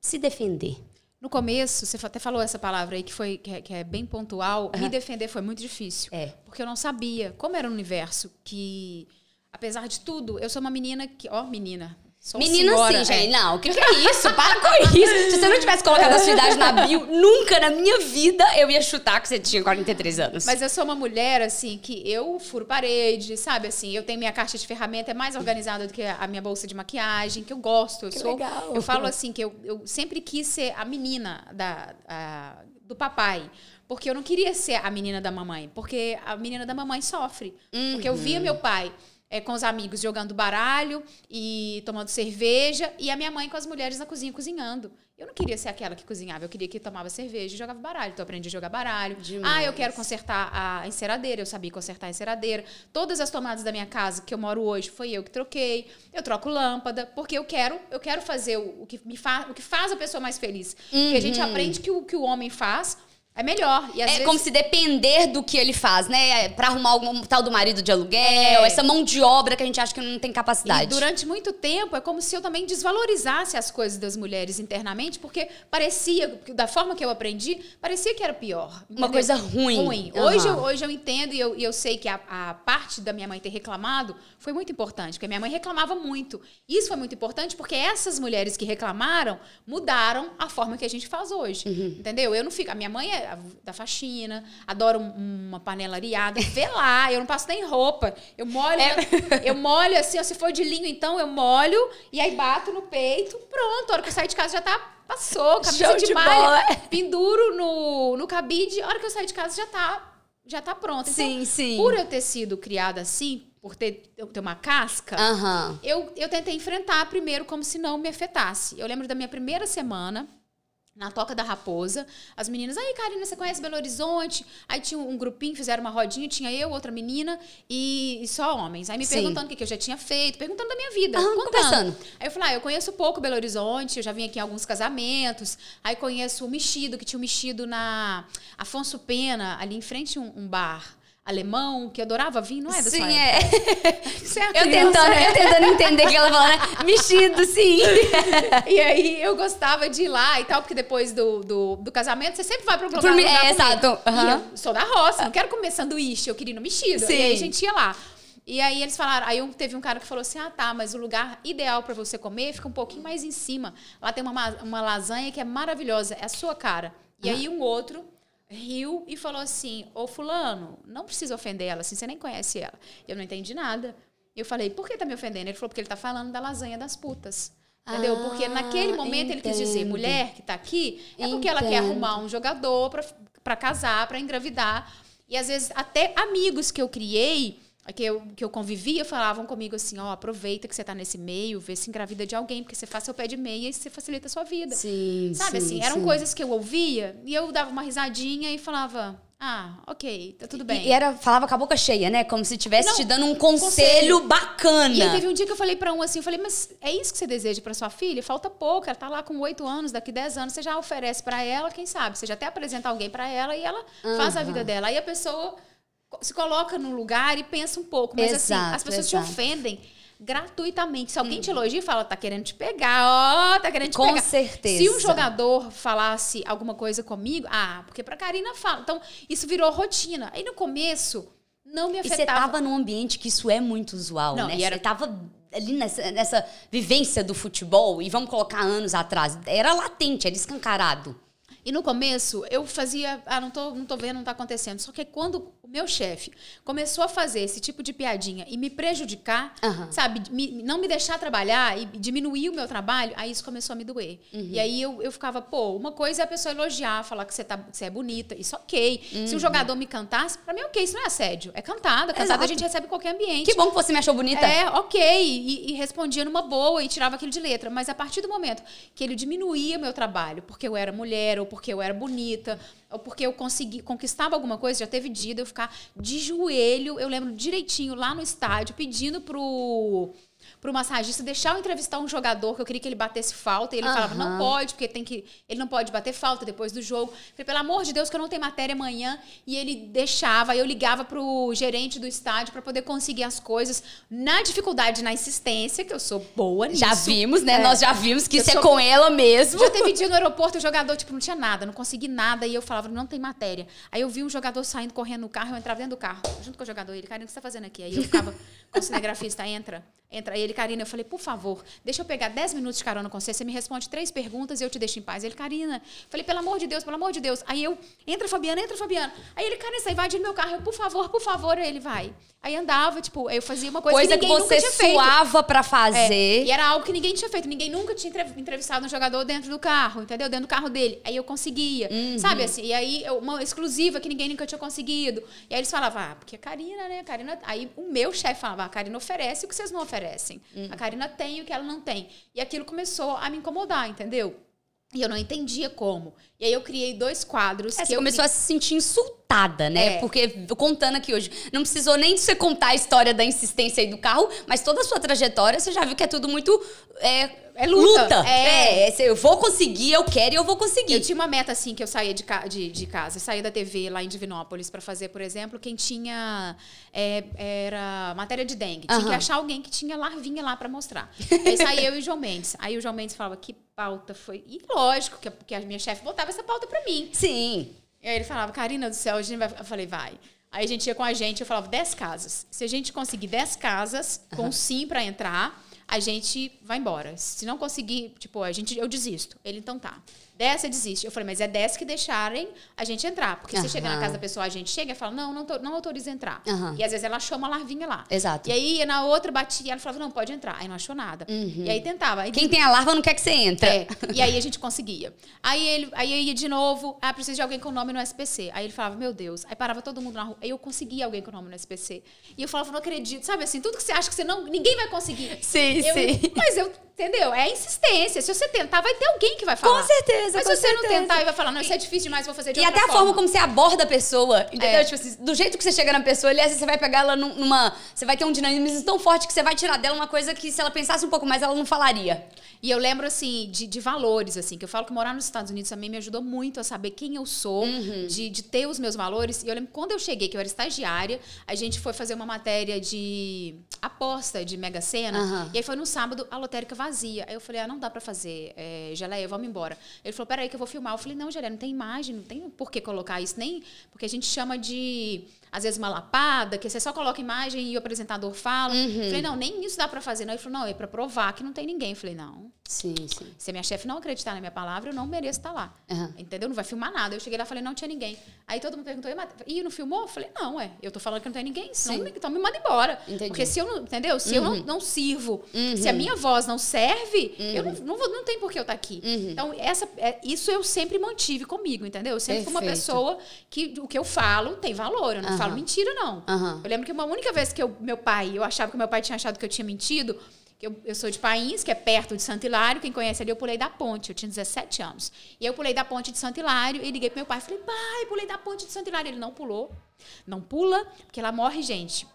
se defender. No começo, você até falou essa palavra aí que foi que é, que é bem pontual. Uhum. Me defender foi muito difícil. É. Porque eu não sabia como era o universo que, apesar de tudo, eu sou uma menina que, ó, menina, Sou Menina senhora, sim, gente. É. Não, o que, que é isso? Para com isso. Se você não tivesse colocado a sua idade na bio, [laughs] nunca na minha vida eu ia chutar que você tinha 43 anos. Mas eu sou uma mulher, assim, que eu furo parede, sabe? Assim, eu tenho minha caixa de ferramenta, é mais organizada do que a minha bolsa de maquiagem, que eu gosto. Eu que sou. Legal. Eu falo assim, que eu, eu sempre quis ser a menina da, a, do papai. Porque eu não queria ser a menina da mamãe. Porque a menina da mamãe sofre. Uhum. Porque eu via meu pai é, com os amigos jogando baralho e tomando cerveja, e a minha mãe com as mulheres na cozinha cozinhando. Eu não queria ser aquela que cozinhava, eu queria que tomava cerveja e jogava baralho. Então eu aprendi a jogar baralho. Demais. Ah, eu quero consertar a enceradeira, eu sabia consertar a enceradeira. Todas as tomadas da minha casa que eu moro hoje foi eu que troquei. Eu troco lâmpada, porque eu quero, eu quero fazer o, o que me faz, o que faz a pessoa mais feliz. Uhum. Porque a gente uhum. aprende que o que o homem faz é melhor. é vezes... como se depender do que ele faz, né? É pra arrumar algum tal do marido de aluguel, é. essa mão de obra que a gente acha que não tem capacidade. E durante muito tempo é como se eu também desvalorizasse as coisas das mulheres internamente, porque parecia, da forma que eu aprendi, parecia que era pior. Entendeu? Uma coisa ruim. Ruim. Uhum. Hoje, eu, hoje eu entendo e eu, eu sei que a, a parte da minha mãe ter reclamado foi muito importante, porque minha mãe reclamava muito. Isso foi muito importante porque essas mulheres que reclamaram mudaram a forma que a gente faz hoje. Uhum. Entendeu? Eu não fico. A minha mãe é da faxina, adoro uma panela areada. Vê lá, eu não passo nem roupa. Eu molho, é. eu molho assim, ó, se for de linho, então eu molho e aí bato no peito. Pronto, a hora que eu sair de casa já tá passou, camisa Show de, de malha, penduro no, no cabide, a hora que eu sair de casa já tá já tá pronta. Então, sim, sim. Por eu ter sido criada assim, por ter, ter uma casca, uhum. eu, eu tentei enfrentar primeiro como se não me afetasse. Eu lembro da minha primeira semana, na Toca da Raposa. As meninas, aí, Karina, você conhece Belo Horizonte? Aí tinha um grupinho, fizeram uma rodinha, tinha eu, outra menina e, e só homens. Aí me Sim. perguntando o que, que, eu já tinha feito, perguntando da minha vida. Ah, conversando. Aí eu falei, ah, eu conheço pouco Belo Horizonte, eu já vim aqui em alguns casamentos. Aí conheço o Mexido, que tinha um Mexido na Afonso Pena, ali em frente um, um bar alemão, que adorava vinho, não é da Sim, é. [laughs] É eu, tentando, eu tentando entender o que ela fala, né? Mexido, sim. [laughs] e aí eu gostava de ir lá e tal, porque depois do, do, do casamento você sempre vai pro lugar, Por lugar É, exato. Uhum. eu sou da roça, não quero comer sanduíche, eu queria ir no mexido. Sim. E aí a gente ia lá. E aí eles falaram, aí teve um cara que falou assim: "Ah, tá, mas o lugar ideal para você comer fica um pouquinho mais em cima. Lá tem uma, uma lasanha que é maravilhosa, é a sua cara". E aí um outro riu e falou assim: Ô Fulano, não precisa ofender ela, assim, você nem conhece ela. Eu não entendi nada. Eu falei: Por que tá me ofendendo? Ele falou: Porque ele tá falando da lasanha das putas. Entendeu? Ah, porque naquele momento ele quis dizer: mulher que tá aqui é porque ela quer arrumar um jogador para casar, para engravidar. E às vezes até amigos que eu criei que eu, que eu convivia falavam comigo assim, ó, oh, aproveita que você está nesse meio, vê se engravida de alguém, porque você faz seu pé de meia e você facilita a sua vida. Sim, Sabe sim, assim, eram sim. coisas que eu ouvia e eu dava uma risadinha e falava, ah, ok, tá tudo bem. E, era, falava com a boca cheia, né? Como se estivesse te dando um conselho, conselho, bacana. E aí teve um dia que eu falei para um assim, eu falei, mas é isso que você deseja para sua filha? Falta pouco, ela tá lá com oito anos, daqui dez anos, você já oferece para ela, quem sabe? Você já até apresenta alguém para ela e ela uhum. faz a vida dela. Aí a pessoa se coloca no lugar e pensa um pouco. Mas exato, assim, as pessoas exato. te ofendem gratuitamente. Se alguém te elogia e fala, tá querendo te pegar, ó, oh, tá querendo te Com pegar. Com certeza. Se um jogador falasse alguma coisa comigo, ah, porque pra Karina fala. Então, isso virou rotina. Aí no começo, não me afetava. E você tava num ambiente que isso é muito usual, não, né? E era... Você tava ali nessa, nessa vivência do futebol, e vamos colocar anos atrás, era latente, era escancarado. E no começo, eu fazia, ah, não tô, não tô vendo, não tá acontecendo. Só que quando o meu chefe começou a fazer esse tipo de piadinha e me prejudicar, uhum. sabe, me, não me deixar trabalhar e diminuir o meu trabalho, aí isso começou a me doer. Uhum. E aí eu, eu ficava, pô, uma coisa é a pessoa elogiar, falar que você, tá, você é bonita, isso ok. Uhum. Se um jogador me cantasse, pra mim ok, isso não é assédio, é cantada. Cantada Exato. a gente recebe em qualquer ambiente. Que bom que você me achou bonita. É, ok. E, e respondia numa boa e tirava aquilo de letra. Mas a partir do momento que ele diminuía meu trabalho, porque eu era mulher ou porque eu era bonita, ou porque eu consegui, conquistava alguma coisa, já teve dia de eu ficar de joelho, eu lembro direitinho, lá no estádio, pedindo pro pro massagista deixar eu entrevistar um jogador que eu queria que ele batesse falta. E ele falava, não pode, porque tem que. Ele não pode bater falta depois do jogo. Falei, pelo amor de Deus, que eu não tenho matéria amanhã. E ele deixava, eu ligava pro gerente do estádio para poder conseguir as coisas. Na dificuldade, na insistência, que eu sou boa nisso. Já vimos, né? É. Nós já vimos que Eu isso é sou- com ela mesmo. Já teve dia no aeroporto, o jogador, tipo, não tinha nada, não consegui nada. E eu falava, não tem matéria. Aí eu vi um jogador saindo correndo no carro, eu entrava dentro do carro, junto com o jogador. Ele, Karina, o que você tá fazendo aqui? Aí eu ficava com o cinegrafista, entra, entra. Aí ele, Karina, eu falei, por favor, deixa eu pegar 10 minutos de carona com você. Você me responde três perguntas e eu te deixo em paz. Ele, Karina, falei, pelo amor de Deus, pelo amor de Deus. Aí eu, entra, Fabiana, entra, Fabiana. Aí ele, Karina, você invade no meu carro. Eu, por favor, por favor. Aí ele vai. Aí andava, tipo, eu fazia uma coisa, Coisa que que ninguém você nunca tinha feito. suava pra É, fazer. e era algo que ninguém tinha feito. Ninguém nunca tinha entrev- entrevistado um jogador dentro do carro, entendeu? Dentro do carro dele. Aí eu conseguia, Uhum. sabe assim? E aí, uma exclusiva que ninguém nunca tinha conseguido. E aí eles falavam, ah, porque a Karina, né? A Karina... Aí o meu chefe falava, "Ah, a Karina oferece o que vocês não oferecem. Uhum. A Karina tem o que ela não tem. E aquilo começou a me incomodar, entendeu? E eu não entendia como. E aí eu criei dois quadros É, que você eu começou a se sentir insultada, né? É. Porque contando aqui hoje, não precisou nem de você contar a história da insistência aí do carro, mas toda a sua trajetória, você já viu que é tudo muito. É, É luta. É. É. é, eu vou conseguir, eu quero e eu vou conseguir. Eu tinha uma meta assim que eu saía de, ca- de, de casa, eu saía da TV lá em Divinópolis pra fazer, por exemplo, quem tinha é, era matéria de dengue, tinha que Aham. achar alguém que tinha larvinha lá pra mostrar. Aí saía eu e o João Mendes. Aí o João Mendes falava que pauta foi. E lógico que, a- que a minha chefe botava essa pauta pra mim. Sim. E aí ele falava, Karina do céu, a gente vai. Eu falei, vai. Aí a gente ia com a gente, eu falava, 10 casas. Se a gente conseguir 10 casas com sim pra entrar, a gente vai embora. Se não conseguir, tipo, a gente, eu desisto. Ele, então tá. 10 você desiste. Eu falei, mas é 10 que deixarem a gente entrar. Porque se chega na casa da pessoa, a gente chega e fala, não, não, tô- não autoriza entrar. Aham. E às vezes ela achou uma larvinha lá. Exato. E aí, na outra, batia, ela falava, não, pode entrar. Aí não achou nada. E aí tentava. Aí Quem tem a larva não quer que você entre. é, e aí a gente conseguia. Aí ele, aí eu ia de novo, ah, preciso de alguém com nome no SPC. Aí ele falava, meu Deus. Aí parava todo mundo na rua. Aí eu conseguia alguém com nome no SPC. E eu falava, não acredito. Sabe assim, tudo que você acha que você não, ninguém vai conseguir. Sim, Eu- sim. Mas eu, entendeu? É insistência. Se você tentar, vai ter alguém que vai falar. Com certeza, Mas com se você não certeza. tentar e vai falar, não, isso é difícil demais, vou fazer de E outra até a forma como você aborda a pessoa, entendeu? É. Tipo assim, do jeito que você chega na pessoa, aliás, você vai pegar ela num- numa. Você vai ter um dinamismo tão forte que você vai tirar dela uma coisa que, se ela pensasse um pouco mais, ela não falaria. E eu lembro, assim, de, de valores, assim, que eu falo que morar nos Estados Unidos também me ajudou muito a saber quem eu sou, Uhum. de, de ter os meus valores. E eu lembro quando eu cheguei, que eu era estagiária, a gente foi fazer uma matéria de aposta de Mega Sena. Aham. E aí foi no sábado, a lotérica vazia. Aí eu falei, ah, não dá pra fazer, é, geleia, vamos embora. Ele falou, peraí que eu vou filmar. Eu falei, não, geleia, não tem imagem, não tem por que colocar isso, nem... Porque a gente chama de, às vezes, uma lapada, que você só coloca imagem e o apresentador fala. Uhum. Falei, não, nem isso dá pra fazer. Não, ele falou, não, é pra provar que não tem ninguém. Falei, não, Sim, sim. se a minha chefe não acreditar na minha palavra, eu não mereço estar lá. Aham. Entendeu? Não vai filmar nada. Eu cheguei lá e falei, não tinha ninguém. Aí todo mundo perguntou, "E, não filmou? Eu falei, não, é. Eu tô falando que não tem ninguém, Sim. então me, então me manda embora. Entendi. Uhum. Porque se eu não, entendeu? Se eu não, não sirvo, se a minha voz não serve, eu Uhum. não, não, vou, não tem por que eu estar aqui. Então, essa, é, isso eu sempre mantive comigo, entendeu? Eu sempre fui uma Perfeito. pessoa que o que eu falo tem valor. Eu não Aham. Falo mentira, não. Aham. Eu lembro que uma única vez que eu, meu pai, eu achava que meu pai tinha achado que eu tinha mentido, que eu, eu sou de Pains, que é perto de Santo Hilário, quem conhece ali, eu pulei da ponte, eu tinha 17 anos. E eu pulei da ponte de Santo Hilário e liguei pro meu pai, falei, pai, pulei da ponte de Santo Hilário. Ele não pulou, não pula, porque lá morre gente.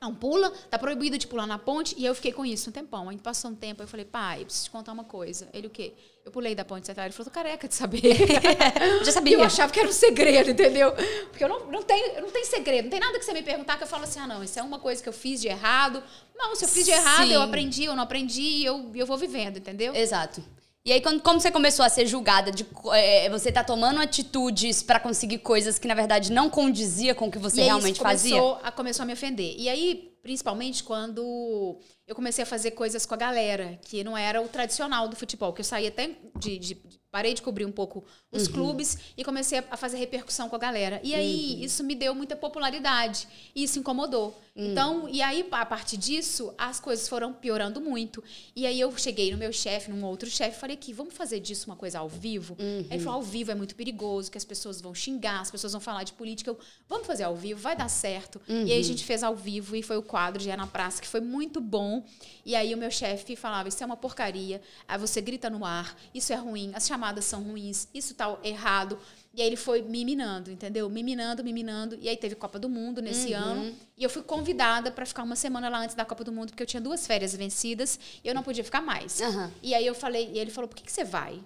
Não pula, tá proibido de pular na ponte. E eu fiquei com isso um tempão. Aí passou um tempo, eu falei, pai, eu preciso te contar uma coisa. Ele o quê? Eu pulei da ponte Hilário. Ele falou, tô careca de saber. [laughs] Já E sabia. eu achava que era um segredo, entendeu? Porque eu não, não, tenho, eu não tenho segredo. Não tem nada que você me perguntar que eu falo assim, ah, não, isso é uma coisa que eu fiz de errado. Não, se eu fiz de errado, Sim. eu aprendi, eu não aprendi, eu, eu vou vivendo, entendeu? Exato. E aí, quando, como você começou a ser julgada de co- é, você tá tomando atitudes pra conseguir coisas que, na verdade, não condizia com o que você e realmente fazia? começou a, começou a me ofender. E aí, principalmente quando eu comecei a fazer coisas com a galera, que não era o tradicional do futebol, que eu saí até de. de- de- parei de cobrir um pouco Uhum. os clubes e comecei a- fazer repercussão com a galera. E aí, Uhum. isso me deu muita popularidade. E isso incomodou. Uhum. Então, e aí, a partir disso, as coisas foram piorando muito. E aí eu cheguei no meu chefe, num outro chefe, falei aqui, vamos fazer disso uma coisa ao vivo? Uhum. Aí ele falou, ao vivo é muito perigoso, que as pessoas vão xingar, as pessoas vão falar de política. Eu, vamos fazer ao vivo, vai dar certo. E Uhum. aí a gente fez ao vivo e foi o quadro de É na Praça, que foi muito bom. E aí o meu chefe falava, isso é uma porcaria, aí você grita no ar, isso é ruim, as chamadas são ruins, isso tá errado. E aí ele foi me minando, entendeu? Me minando, me minando. E aí teve Copa do Mundo nesse Uhum. ano. E eu fui convidada para ficar uma semana lá antes da Copa do Mundo, porque eu tinha duas férias vencidas e eu não podia ficar mais. Aham. E aí eu falei, e ele falou, por que, que você vai?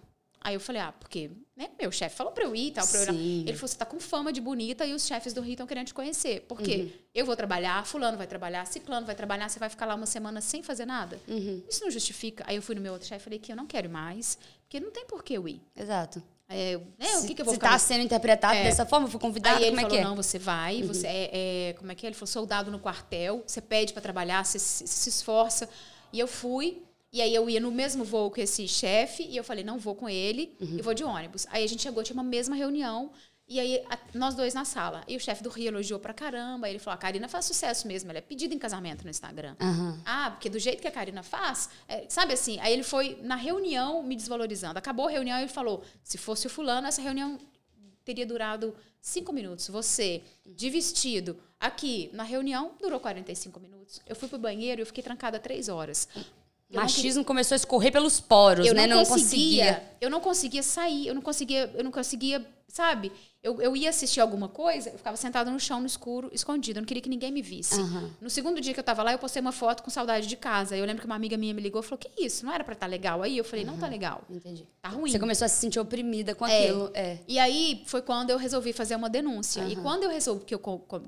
Aí eu falei, ah, porque né, meu chefe falou pra eu ir e tal. Pra eu ir. Ele falou, você tá com fama de bonita e os chefes do Rio estão querendo te conhecer. Por quê? Uhum. Eu vou trabalhar, fulano vai trabalhar, ciclano vai trabalhar, você vai ficar lá uma semana sem fazer nada? Uhum. Isso não justifica. Aí eu fui no meu outro chefe e falei que eu não quero mais, porque não tem por que eu ir. Exato. É, né, o que, que eu vou Se ficar tá sendo interpretado É. dessa forma, eu fui convidada, Aí ele como é falou, que é? não, você vai, você é, é- como é que é? Ele falou, soldado no quartel, você pede para trabalhar, você se, se esforça. E eu fui, e aí eu ia no mesmo voo que esse chefe, e eu falei, não vou com ele, eu vou de ônibus. Aí a gente chegou, tinha uma mesma reunião, e aí a- nós dois na sala. E o chefe do Rio elogiou pra caramba, ele falou, a Karina faz sucesso mesmo, ela é pedida em casamento no Instagram. Aham. Ah, porque do jeito que a Karina faz, é, sabe assim? Aí ele foi na reunião me desvalorizando. Acabou a reunião e ele falou: se fosse o fulano, essa reunião teria durado cinco minutos. Você, de vestido, aqui na reunião, durou 45 minutos. Eu fui pro banheiro e eu fiquei trancada três horas. Eu não Machismo começou a escorrer pelos poros, eu né? não, conseguia, eu não conseguia sair, eu não conseguia, eu não conseguia, sabe? Eu, eu ia assistir alguma coisa, eu ficava sentada no chão, no escuro, escondida. Eu não queria que ninguém me visse. Aham. No segundo dia que eu tava lá, eu postei uma foto com saudade de casa. Eu lembro que uma amiga minha me ligou e falou: Que isso? Não era pra estar legal aí? Eu falei: Não tá legal. Entendi. Tá ruim. Você começou a se sentir oprimida com É. aquilo. É. E aí foi quando eu resolvi fazer uma denúncia. E quando eu resolvi que eu,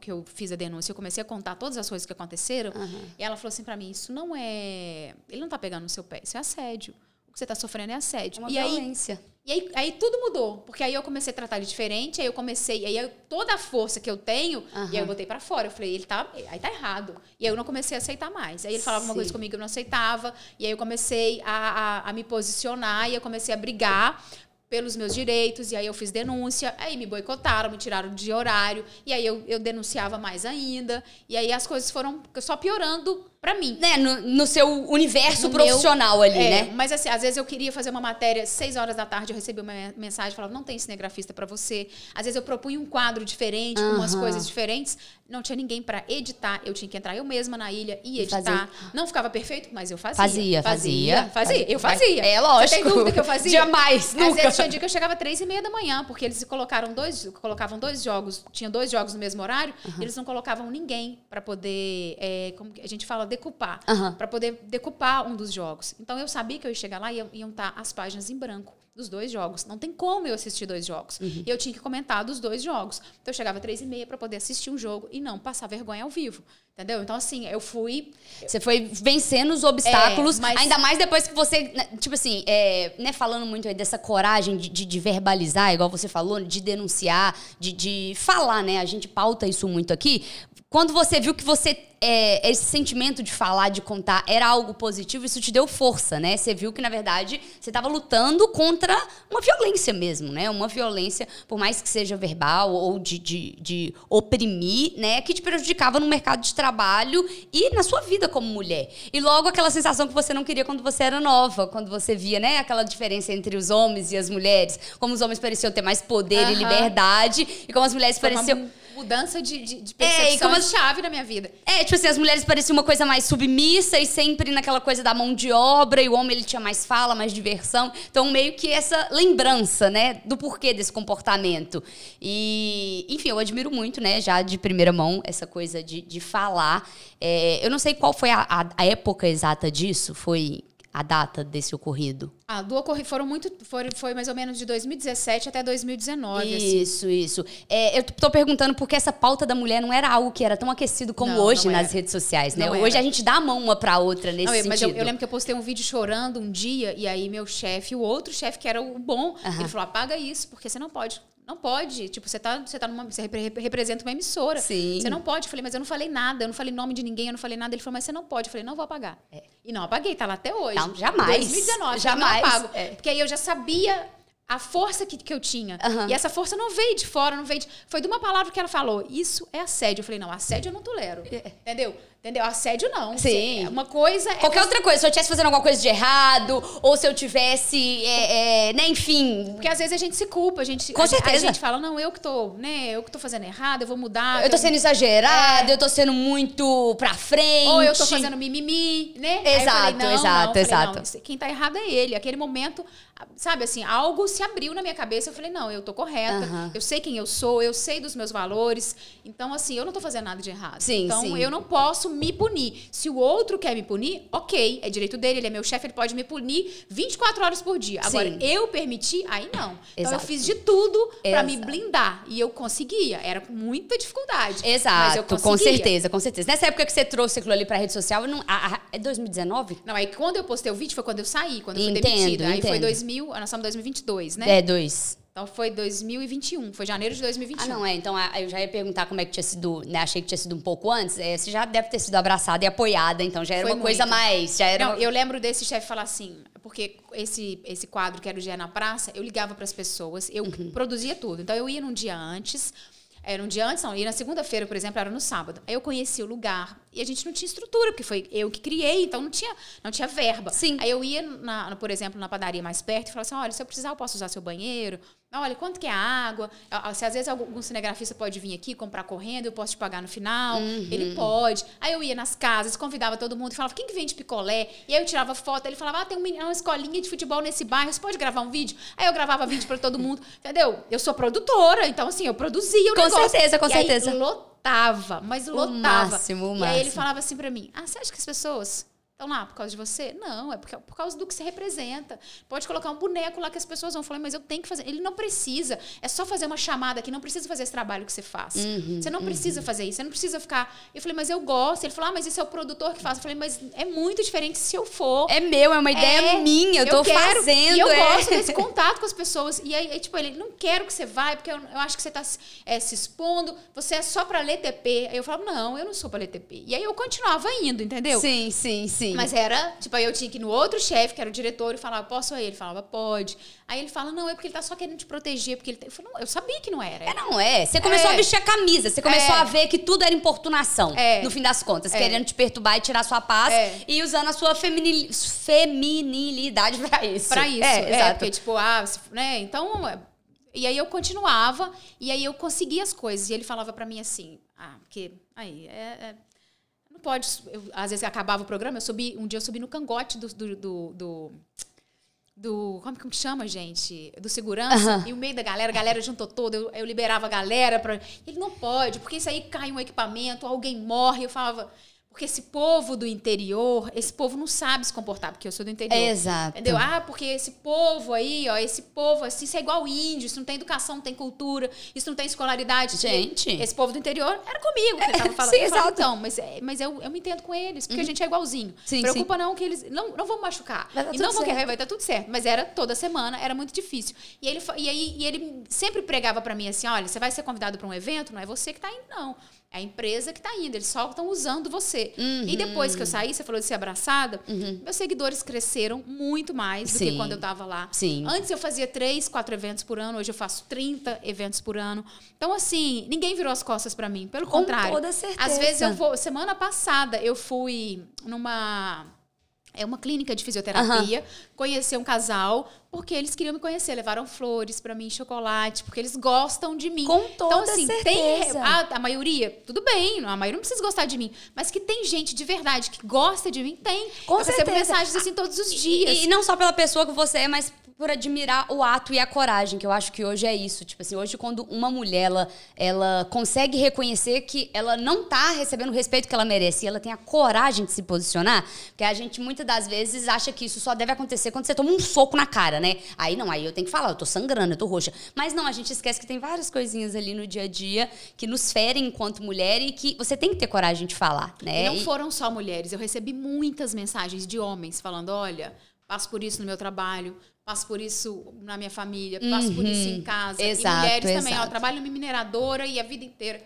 que eu fiz a denúncia, eu comecei a contar todas as coisas que aconteceram. E ela falou assim pra mim: Isso não é. Ele não tá pegando no seu pé, isso é assédio. O que você tá sofrendo é assédio. Uma e aí, violência. e aí, aí tudo mudou, porque aí eu comecei a tratar ele diferente, aí eu comecei, aí eu- toda a força que eu tenho, e aí eu botei pra fora. Eu falei, ele tá, aí tá errado. E aí eu não comecei a aceitar mais. Aí ele falava uma Sim. coisa comigo que eu não aceitava, e aí eu comecei a, a, a me posicionar e eu comecei a brigar pelos meus direitos, e aí eu fiz denúncia, aí me boicotaram, me tiraram de horário, e aí eu, eu denunciava mais ainda, e aí as coisas foram só piorando pra mim. Né, no, no seu universo No meu- profissional ali, É, né? Mas assim, às vezes eu queria fazer uma matéria, seis horas da tarde, eu recebi uma me- mensagem, falava, não tem cinegrafista pra você. Às vezes eu propunha um quadro diferente, com umas coisas diferentes, não tinha ninguém pra editar, eu tinha que entrar eu mesma na ilha e editar. fazer. Não ficava perfeito, mas eu fazia. Fazia, fazia. Fazia, eu fazia. É lógico. Você tem dúvida que eu fazia? Jamais, Às nunca. vezes tinha dia que eu chegava três e meia da manhã, porque eles colocaram dois, colocavam dois jogos, tinha dois jogos no mesmo horário, e eles não colocavam ninguém pra poder, é, como a gente fala, decupar para poder decupar um dos jogos. Então eu sabia que eu ia chegar lá e iam- iam estar as páginas em branco dos dois jogos. Não tem como eu assistir dois jogos. Uhum. E eu tinha que comentar dos dois jogos. Então eu chegava três e meia para poder assistir um jogo e não passar vergonha ao vivo. Entendeu? Então, assim, eu fui. Você foi vencendo os obstáculos, É, mas- ainda mais depois que você, né, tipo assim, é, né, falando muito aí dessa coragem de, de- de verbalizar, igual você falou, de denunciar, de, de falar, né? A gente pauta isso muito aqui. Quando você viu que você, é, esse sentimento de falar, de contar, era algo positivo, isso te deu força, né? Você viu que, na verdade, você estava lutando contra uma violência mesmo, né? Uma violência, por mais que seja verbal ou de, de, de oprimir, né? Que te prejudicava no mercado de trabalho e na sua vida como mulher. E logo aquela sensação que você não queria quando você era nova, quando você via, né? Aquela diferença entre os homens e as mulheres. Como os homens pareciam ter mais poder e Aham. liberdade, e como as mulheres Foi pareciam... uma mudança de, de, de É, percepção como de as- chave na minha vida. É, tipo assim, as mulheres pareciam uma coisa mais submissa e sempre naquela coisa da mão de obra, e o homem ele tinha mais fala, mais diversão. Então, meio que essa lembrança, né, do porquê desse comportamento. E, enfim, eu admiro muito, né, já de primeira mão, essa coisa de, de falar. É, eu não sei qual foi a, a- a época exata disso, foi a data desse ocorrido. Ah, do ocorrido foram muito. Foi, foi mais ou menos de 2017 até 2019. assim. Isso, isso. É, eu tô perguntando porque essa pauta da mulher não era algo que era tão aquecido como Não, hoje não nas redes sociais, né? Não hoje era. a gente dá a mão uma pra outra nesse Não, eu- mas eu, sentido. eu lembro que eu postei um vídeo chorando um dia, e aí meu chefe, o outro chefe, que era o bom, ele falou: apaga isso, porque você não pode. Não pode. Tipo, você tá, você tá numa. Você repre- representa uma emissora. Sim. Você não pode. Eu falei, mas eu não falei nada, eu não falei nome de ninguém, eu não falei nada. Ele falou, mas você não pode. Eu falei, não vou apagar. E não apaguei, tá lá até hoje. Não, jamais. 2019, Jamais. Não apago. É. Porque aí eu já sabia a força que, que eu tinha. Aham. E essa força não veio de fora, não veio de. Foi de uma palavra que ela falou. Isso é assédio. Eu falei, não, assédio eu não tolero. Entendeu? Entendeu? Assédio não. É. Sim. Cê- Uma coisa é. Qualquer você- outra coisa, se eu estivesse fazendo alguma coisa de errado, ou se eu tivesse, é, é, né, enfim. Porque às vezes a gente se culpa, a gente, Com a, certeza. a gente fala, não, eu que tô, né, eu que tô fazendo errado, eu vou mudar. Eu tô sendo exagerada, É. eu tô sendo muito pra frente. Ou eu tô fazendo mimimi, né? Exato, falei, não, exato, não. Falei, exato. não, quem tá errado é ele. Aquele momento, sabe assim, algo se abriu na minha cabeça. Eu falei, não, eu tô correta, eu sei quem eu sou, eu sei dos meus valores. Então, assim, eu não tô fazendo nada de errado. Sim, então, sim. eu não posso me punir. Se o outro quer me punir, ok, é direito dele, ele é meu chefe, ele pode me punir 24 horas por dia. Agora, Sim. eu permitir, aí não. Então, Exato. eu fiz de tudo pra me blindar. E eu conseguia. Era com muita dificuldade. Mas eu Exato, com certeza, com certeza. Nessa época que você trouxe aquilo ali pra rede social, não, a- a- é 2019? Não, aí quando eu postei o vídeo foi quando eu saí, quando eu fui Entendo, demitida. Aí foi entendo. 2000, nós estamos em 2022, né? É, dois. Então foi 2021, foi janeiro de 2021. Ah, não, é. Então, eu já ia perguntar como é que tinha sido, né? Achei que tinha sido um pouco antes. É, você já deve ter sido abraçada e apoiada, então já era Foi uma coisa muito. mais. Já era Não, uma- eu lembro desse chefe falar assim, porque esse, esse quadro que era o Dia na Praça, eu ligava para as pessoas, eu Uhum. produzia tudo. Então eu ia num dia antes, era um dia antes, não, ia na segunda-feira, por exemplo, era no sábado. Aí eu conhecia o lugar e a gente não tinha estrutura, porque foi eu que criei, então não tinha, não tinha verba. Sim. Aí eu ia, na- por exemplo, na padaria mais perto e falava assim: olha, se eu precisar, eu posso usar seu banheiro. Olha, quanto que é a água? Ah, Se às vezes algum cinegrafista pode vir aqui comprar correndo, eu posso te pagar no final. Uhum. Ele pode. Aí eu ia nas casas, convidava todo mundo e falava: quem que vende picolé? E aí eu tirava foto. Ele falava: ah, tem um uma escolinha de futebol nesse bairro, você pode gravar um vídeo? Aí eu gravava vídeo para todo mundo. [laughs] Entendeu? Eu sou produtora, então assim, eu produzia o Com negócio. certeza, com E aí certeza. lotava, mas O lotava. máximo, o e aí ele máximo. falava assim pra mim: ah, você acha que as pessoas estão lá por causa de você? Não, é porque- por causa do que você representa. Pode colocar um boneco lá que as pessoas vão falar, mas eu tenho que fazer. Ele não precisa. É só fazer uma chamada aqui, não precisa fazer esse trabalho que você faz. Uhum, você não precisa fazer isso, você não precisa ficar. Eu falei, mas eu gosto. Ele falou, ah, mas esse é o produtor que faz. Eu falei, mas é muito diferente se eu for. É meu, é uma ideia É, minha, eu tô quero, fazendo. E eu é. gosto desse [laughs] contato com as pessoas. E aí, aí, tipo, ele, não quero que você vai, porque eu, eu acho que você tá é, se expondo, você é só pra ler TP. Aí eu falava, não, eu não sou pra ler TP. E aí eu continuava indo, entendeu? Sim, sim, sim. Mas era, tipo, aí eu tinha que ir no outro chefe, que era o diretor, e falava, posso ir? Ele falava, pode. Aí ele fala, não, é porque ele tá só querendo te proteger, porque ele. tá-" Eu, falei, não, eu sabia que não era. É, não é. Você começou É. a vestir a camisa, você começou É. a ver que tudo era importunação, É. no fim das contas, É. querendo te perturbar e tirar sua paz É. e usando a sua feminil- feminilidade pra isso. Pra isso. É, É, exato. porque, tipo, ah, né? Então. E aí eu continuava, e aí eu conseguia as coisas. E ele falava pra mim assim, ah, porque. Aí, é. é- pode. eu- às vezes acabava o programa, eu subi. Um dia eu subi no cangote do. do, do, do do como, como que chama, gente? Do segurança. E o meio da galera, a galera juntou toda, eu, eu liberava a galera para ele não pode, porque isso aí cai um equipamento, alguém morre. Eu falava, porque esse povo do interior, esse povo não sabe se comportar, porque eu sou do interior. Exato. Entendeu? Ah, porque esse povo aí, ó, esse povo assim, isso é igual índio, isso não tem educação, não tem cultura, isso não tem escolaridade. Gente. Esse povo do interior era comigo que ele tava [laughs] falando. Sim, eu falava, exato. então, mas, é- mas eu, eu me entendo com eles, porque a gente é igualzinho. Sim, Preocupa não que eles não, não vão machucar. Dar e não vão querer, vai dar tudo certo. Mas era toda semana, era muito difícil. E ele, e aí, e ele sempre pregava pra mim assim: olha, você vai ser convidado pra um evento, não é você que tá indo, não. É a empresa que tá indo, eles só estão usando você. Uhum. E depois que eu saí, você falou de ser abraçada, meus seguidores cresceram muito mais do que Sim. quando eu tava lá. Sim. Antes eu fazia três, quatro eventos por ano, hoje eu faço 30 eventos por ano. Então, assim, ninguém virou as costas pra mim. Pelo Com contrário. toda certeza. Às vezes eu vou. Semana passada eu fui numa. É uma clínica de fisioterapia, conhecer um casal, porque eles queriam me conhecer, levaram flores pra mim, chocolate, porque eles gostam de mim. Com então, toda assim, certeza. tem a, a maioria, tudo bem, a maioria não precisa gostar de mim, mas que tem gente de verdade que gosta de mim, tem. Com eu recebo certeza. mensagens assim todos os dias. E, e não só pela pessoa que você é, mas por admirar o ato e a coragem, que eu acho que hoje é isso. Tipo assim, hoje quando uma mulher, ela, ela consegue reconhecer que ela não tá recebendo o respeito que ela merece e ela tem a coragem de se posicionar, porque a gente muitas das vezes acha que isso só deve acontecer quando você toma um soco na cara, né? Aí não, aí eu tenho que falar, eu tô sangrando, eu tô roxa. Mas não, a gente esquece que tem várias coisinhas ali no dia a dia que nos ferem enquanto mulher e que você tem que ter coragem de falar, né? E não foram só mulheres. Eu recebi muitas mensagens de homens falando: olha, passo por isso no meu trabalho, passo por isso na minha família, passo por isso em casa. Exato, e mulheres também, ó, exato. eu trabalho numa mineradora e a vida inteira.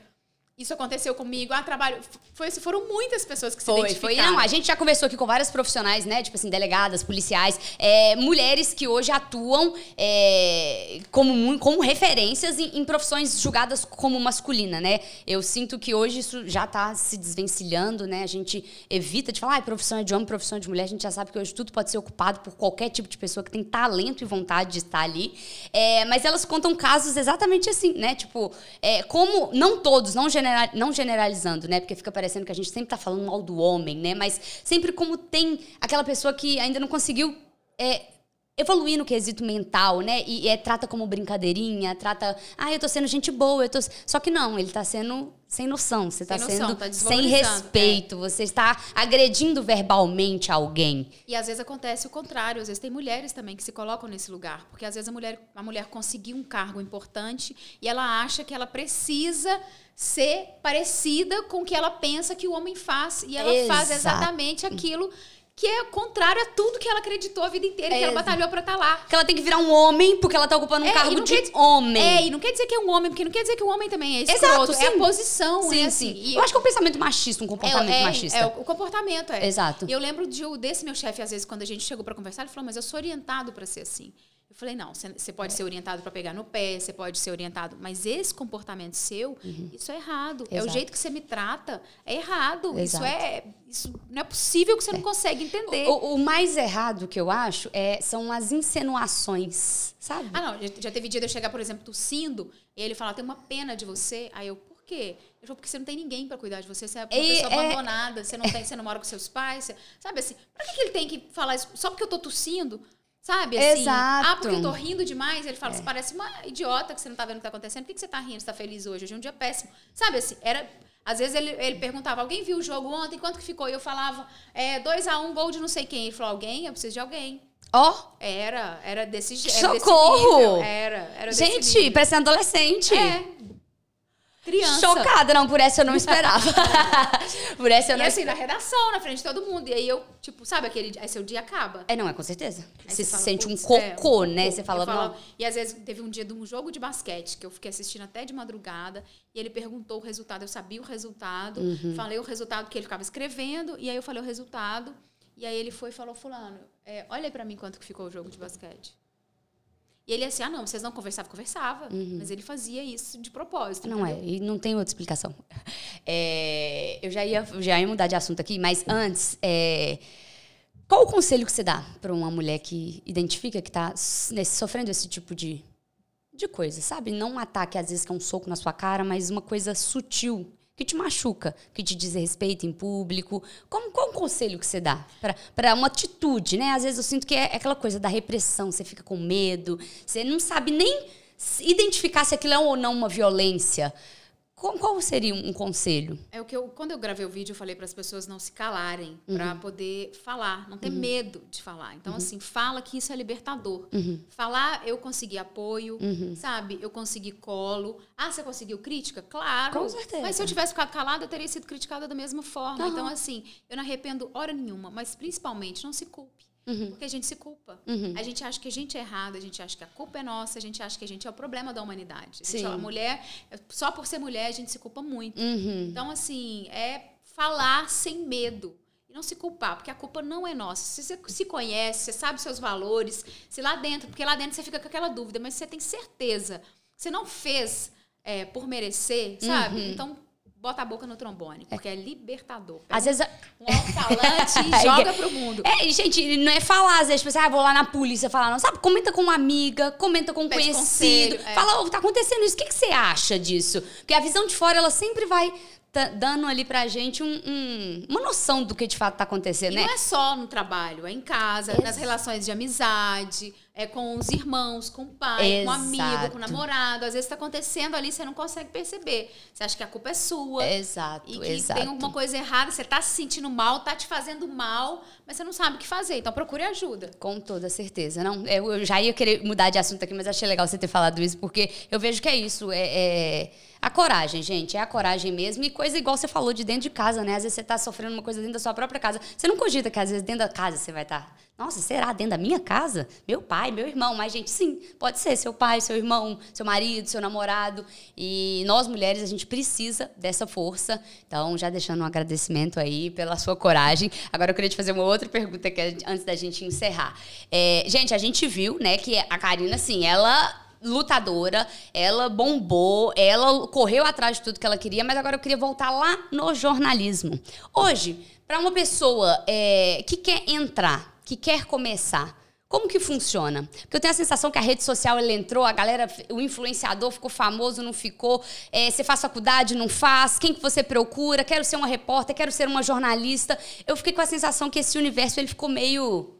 Isso aconteceu comigo. Ah, trabalho. Foi, foram muitas pessoas que se Foi, foi. identificaram. Não, a gente já conversou aqui com várias profissionais, né? Tipo assim, delegadas, policiais, é, mulheres que hoje atuam é, como, como referências em, em profissões julgadas como masculina, né? Eu sinto que hoje isso já tá se desvencilhando, né? A gente evita de falar, ah, profissão é de homem, profissão é de mulher. A gente já sabe que hoje tudo pode ser ocupado por qualquer tipo de pessoa que tem talento e vontade de estar ali. É, mas elas contam casos exatamente assim, né? Tipo, como, não todos, não, genera- não generalizando, né? Porque fica parecendo que a gente sempre tá falando mal do homem, né? Mas sempre como tem aquela pessoa que ainda não conseguiu é, evoluir no quesito mental, né? E, é, trata como brincadeirinha, trata, ah, eu tô sendo gente boa, eu tô. Só que não, ele tá sendo sem noção, você está sendo tá sem respeito, é. você está agredindo verbalmente alguém. E às vezes acontece o contrário, às vezes tem mulheres também que se colocam nesse lugar, porque às vezes a mulher, a mulher conseguiu um cargo importante e ela acha que ela precisa ser parecida com o que ela pensa que o homem faz e ela Exato. faz exatamente aquilo que é contrário a tudo que ela acreditou a vida inteira, é, que ela batalhou pra estar tá lá. Que ela tem que virar um homem porque ela tá ocupando um é, cargo de quer, homem. É, e não quer dizer que é um homem, porque não quer dizer que o um homem também é escroto. Exato, sim. É a posição, sim, é assim. Sim. Eu acho que é um pensamento machista, um comportamento é, é, machista. É, o comportamento, é. Exato. E eu lembro de, desse meu chefe, às vezes, quando a gente chegou para conversar, ele falou, mas eu sou orientado para ser assim. Eu falei, não, você pode ser orientado para pegar no pé, você pode ser orientado, mas esse comportamento seu, uhum. isso é errado. Exato. É o jeito que você me trata, é errado. Exato. Isso é. Isso não é possível que você é. não consegue entender. O, o, mais errado que eu acho é, são as insinuações, sabe? Ah, não. Já, já teve dia de eu chegar, por exemplo, tossindo, e ele falar, tem uma pena de você. Aí eu, por quê? Ele falou, porque você não tem ninguém para cuidar de você, você é uma e, pessoa é... abandonada, você não, tem, você não mora com seus pais. Você, sabe assim, pra que, que ele tem que falar isso? Só porque eu tô tossindo? Sabe? Assim, Exato. Ah, porque eu tô rindo demais. Ele fala, é. você parece uma idiota que você não tá vendo o que tá acontecendo. Por que, que você tá rindo? Você tá feliz hoje? Hoje é um dia péssimo. Sabe assim, era. Às vezes ele, ele perguntava, alguém viu o jogo ontem? Quanto que ficou? E eu falava, é 2x1, um, gol de não sei quem. Ele falou, alguém? Eu preciso de alguém. Ó. Oh. Era, era desse jeito. Socorro! Era, era Gente, parecendo adolescente. É, criança. Chocada, não, por essa eu não [laughs] esperava. [laughs] por essa eu não E assim, na redação, na frente de todo mundo. E aí eu, tipo, sabe aquele. Aí seu dia acaba. É, não, é com certeza. você, se sente um cocô, é, um né? Você fala, falo, E às vezes teve um dia de um jogo de basquete que eu fiquei assistindo até de madrugada. E ele perguntou o resultado. Eu sabia o resultado. Uhum. Falei o resultado que ele ficava escrevendo. E aí eu falei o resultado. E aí ele foi e falou: Fulano, é, olha para mim quanto que ficou o jogo de basquete. E ele assim, ah, não, vocês não conversavam, conversava. Uhum. Mas ele fazia isso de propósito. Não entendeu? é, e não tem outra explicação. [laughs] É, eu já ia, já ia mudar de assunto aqui, mas antes, é, qual o conselho que você dá para uma mulher que identifica que está sofrendo esse tipo de, de coisa, sabe? Não um ataque, às vezes, que é um soco na sua cara, mas uma coisa sutil que te machuca, que te desrespeita em público? Como, qual o conselho que você dá para uma atitude, né? Às vezes eu sinto que é, é aquela coisa da repressão, você fica com medo, você não sabe nem identificar se aquilo é ou não uma violência. Qual seria um conselho? É o que eu, quando eu gravei o vídeo, eu falei para as pessoas não se calarem, uhum. para poder falar, não ter uhum. medo de falar. Então, uhum. assim, fala que isso é libertador. Uhum. Falar, eu consegui apoio, uhum. sabe? Eu consegui colo. Ah, você conseguiu crítica? Claro. Com certeza. Mas se eu tivesse ficado calada, eu teria sido criticada da mesma forma. Então, assim, eu não arrependo hora nenhuma, mas principalmente não se culpe. Uhum. Porque a gente se culpa. Uhum. A gente acha que a gente é errado, a gente acha que a culpa é nossa, a gente acha que a gente é o problema da humanidade. A, gente, a mulher, só por ser mulher, a gente se culpa muito. Uhum. Então, assim, é falar sem medo. E não se culpar, porque a culpa não é nossa. Se você se conhece, você sabe seus valores, se lá dentro, porque lá dentro você fica com aquela dúvida, mas você tem certeza, você não fez é, por merecer, sabe? Uhum. Então, bota a boca no trombone, porque é, é libertador. Às vezes. Um alto-falante [laughs] e joga pro mundo. É, gente, não é falar, às vezes, tipo assim, ah, vou lá na polícia falar, não, sabe? Comenta com uma amiga, comenta com um Pede conhecido. Conselho, é. Fala, oh, tá acontecendo isso, o que, que você acha disso? Porque a visão de fora, ela sempre vai dando ali pra gente um, um, uma noção do que de fato tá acontecendo, e né? não é só no trabalho, é em casa, nas relações de amizade, é com os irmãos, com o pai, Exato. com o amigo, com o namorado. Às vezes está acontecendo ali, você não consegue perceber. Você acha que a culpa é sua. Exato, e que exato. tem alguma coisa errada, você está se sentindo mal, está te fazendo mal, mas você não sabe o que fazer. Então procure ajuda. Com toda certeza. Não, eu já ia querer mudar de assunto aqui, mas achei legal você ter falado isso, porque eu vejo que é isso. é, é a coragem, gente, é a coragem mesmo. E coisa igual você falou de dentro de casa, né? Às vezes você tá sofrendo uma coisa dentro da sua própria casa. Você não cogita que às vezes dentro da casa você vai estar. Tá, Nossa, será dentro da minha casa? Meu pai, meu irmão. Mas, gente, sim, pode ser seu pai, seu irmão, seu marido, seu namorado. E nós, mulheres, a gente precisa dessa força. Então, já deixando um agradecimento aí pela sua coragem. Agora eu queria te fazer uma outra pergunta que antes da gente encerrar. É, gente, a gente viu, né, que a Karina, assim, ela lutadora, ela bombou, ela correu atrás de tudo que ela queria, mas agora eu queria voltar lá no jornalismo. Hoje, para uma pessoa é, que quer entrar, que quer começar, como que funciona? Porque eu tenho a sensação que a rede social ele entrou, a galera, o influenciador ficou famoso, não ficou. É, você faz faculdade, não faz? Quem que você procura? Quero ser uma repórter, quero ser uma jornalista. Eu fiquei com a sensação que esse universo ele ficou meio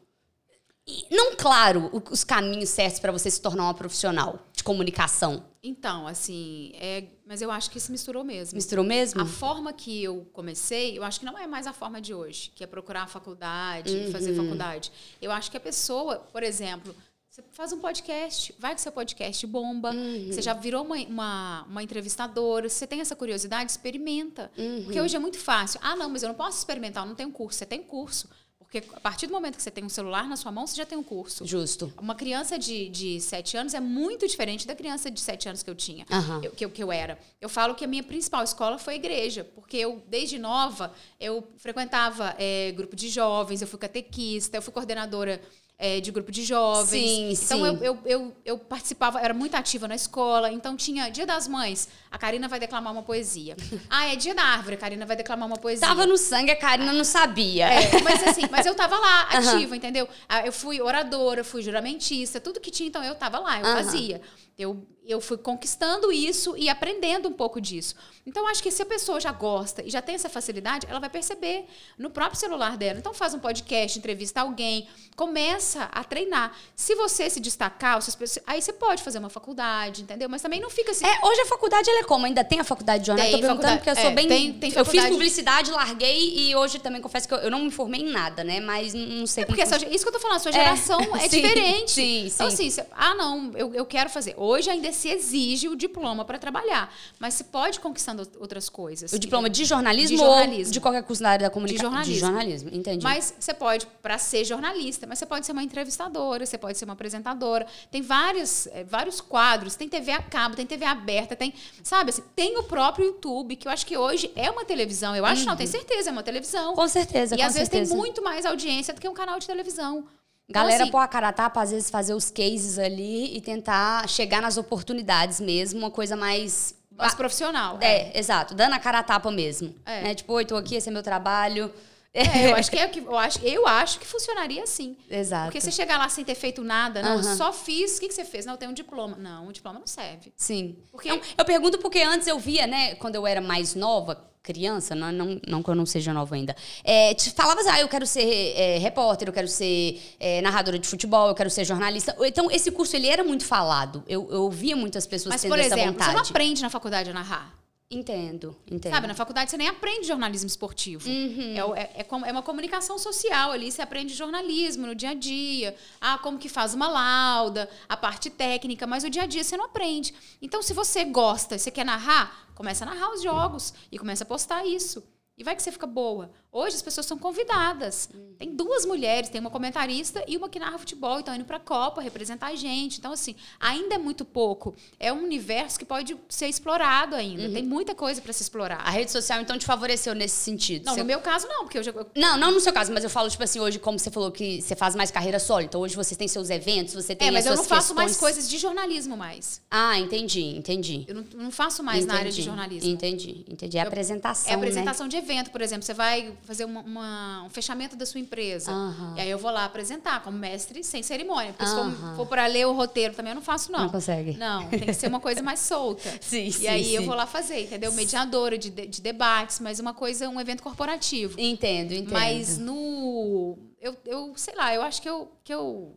não claro os caminhos certos para você se tornar uma profissional de comunicação. Então, assim, é, mas eu acho que se misturou mesmo. Misturou mesmo? A forma que eu comecei, eu acho que não é mais a forma de hoje, que é procurar a faculdade, fazer Uhum. faculdade. Eu acho que a pessoa, por exemplo, você faz um podcast, vai que seu podcast bomba, Uhum. você já virou uma, uma, uma entrevistadora, se você tem essa curiosidade, experimenta. Uhum. Porque hoje é muito fácil. Ah, não, mas eu não posso experimentar, eu não tenho curso. Você tem curso. Porque a partir do momento que você tem um celular na sua mão, você já tem um curso. Justo. Uma criança de, de 7 anos é muito diferente da criança de 7 anos que eu tinha, Aham. eu- que, eu, que eu era. Eu falo que a minha principal escola foi a igreja, porque eu, desde nova, eu frequentava eh, grupo de jovens, eu fui catequista, eu fui coordenadora eh, de grupo de jovens. Sim, então sim. Eu, eu, eu, eu participava, era muito ativa na escola, então tinha Dia das Mães, a Karina vai declamar uma poesia. [laughs] ah, é Dia da Árvore, a Karina vai declamar uma poesia. Tava no sangue, a Karina não sabia. É, mas assim, mas eu tava lá, [laughs] ativa, entendeu? Ah, Eu fui oradora, fui juramentista, tudo que tinha, então eu tava lá, eu fazia. Eu, eu fui conquistando isso e aprendendo um pouco disso. Então, acho que se a pessoa já gosta e já tem essa facilidade, ela vai perceber no próprio celular dela. Então, faz um podcast, entrevista alguém, começa a treinar. Se você se destacar, pessoas- aí você pode fazer uma faculdade, entendeu? Mas também não fica assim. É, hoje a faculdade ela é como? Ainda tem a faculdade de jornalismo? Tem Tô perguntando faculdade- porque eu sou é, bem. tem- tem eu fiz publicidade, larguei e hoje também confesso que eu, eu não me formei em nada, né? Mas não sei É porque essa, isso que eu tô falando, a sua É, geração [laughs] é, sim, diferente. sim, Então, sim. assim, cê- ah, não, eu, eu quero fazer. Hoje ainda se exige o diploma para trabalhar, mas você pode conquistando out- outras coisas. O diploma de jornalismo, De jornalismo. ou de qualquer curso da área da comunicação? jornalismo. De jornalismo, entendi. Mas você pode, para ser jornalista, mas você pode ser uma entrevistadora, você pode ser uma apresentadora. Tem vários, eh, vários quadros, tem TV a cabo, tem TV aberta, tem, sabe, assim, tem o próprio YouTube, que eu acho que hoje é uma televisão. Eu acho, não, tenho certeza, é uma televisão. com certeza, e com às vezes certeza. tem muito mais audiência do que um canal de televisão. Então, Galera assim, pôr a cara tapa, às vezes fazer os cases ali e tentar chegar nas oportunidades mesmo, uma coisa mais. mais profissional. É, exato, dando a cara a tapa mesmo. É. Né? Tipo, oi, tô aqui, esse é meu trabalho. É, eu [laughs] acho que é o que eu acho, eu acho que funcionaria assim. Exato. Porque você chegar lá sem ter feito nada, não, Aham. só fiz, o que, que você fez? Não, eu tenho um diploma. Não, o diploma não serve. Sim. Porque- eu pergunto porque antes eu via, né, quando eu era mais nova, criança, não, não, não que eu não seja nova ainda, é, te falava assim, ah, eu quero ser é, repórter, eu quero ser é, narradora de futebol, eu quero ser jornalista. Então, esse curso, ele era muito falado. Eu, eu ouvia muitas pessoas Mas, tendo por essa exemplo, vontade. você não aprende na faculdade a narrar. Entendo, entendo. Sabe, na faculdade você nem aprende jornalismo esportivo. É, o- é, é como- é uma comunicação social ali, você aprende jornalismo no dia a dia. Ah, como que faz uma lauda, a parte técnica, mas o dia a dia você não aprende. Então, se você gosta e você quer narrar, começa a narrar os jogos e começa a postar isso. E vai que você fica boa. Hoje as pessoas são convidadas. Tem duas mulheres, tem uma comentarista e uma que narra futebol, então indo pra Copa representar a gente. Então, assim, ainda é muito pouco. É um universo que pode ser explorado ainda. Tem muita coisa para se explorar. A rede social, então, te favoreceu nesse sentido? Não, Você- no meu caso não, porque eu já. Não, não no seu caso, mas eu falo, tipo assim, hoje, como você falou que você faz mais carreira solo, então hoje você tem seus eventos, você tem É, mas as eu não faço mais questões- coisas de jornalismo mais. Ah, entendi, entendi. Eu não, não faço mais na área de Entendi, jornalismo. Entendi, entendi. É apresentação, É apresentação né? de evento, por exemplo. Você vai fazer uma- uma- um fechamento da sua empresa. Aham. E aí eu vou lá apresentar como mestre sem cerimônia. Porque se for, for para ler o roteiro também, eu não faço, não. Não consegue. Não, tem que ser uma coisa mais solta. [laughs] Sim, e sim, aí eu sim. vou lá fazer, entendeu? Mediadora de- de debates, mas uma coisa, um evento corporativo. Entendo, entendo. Mas no. Eu, eu sei lá, eu acho que eu, que eu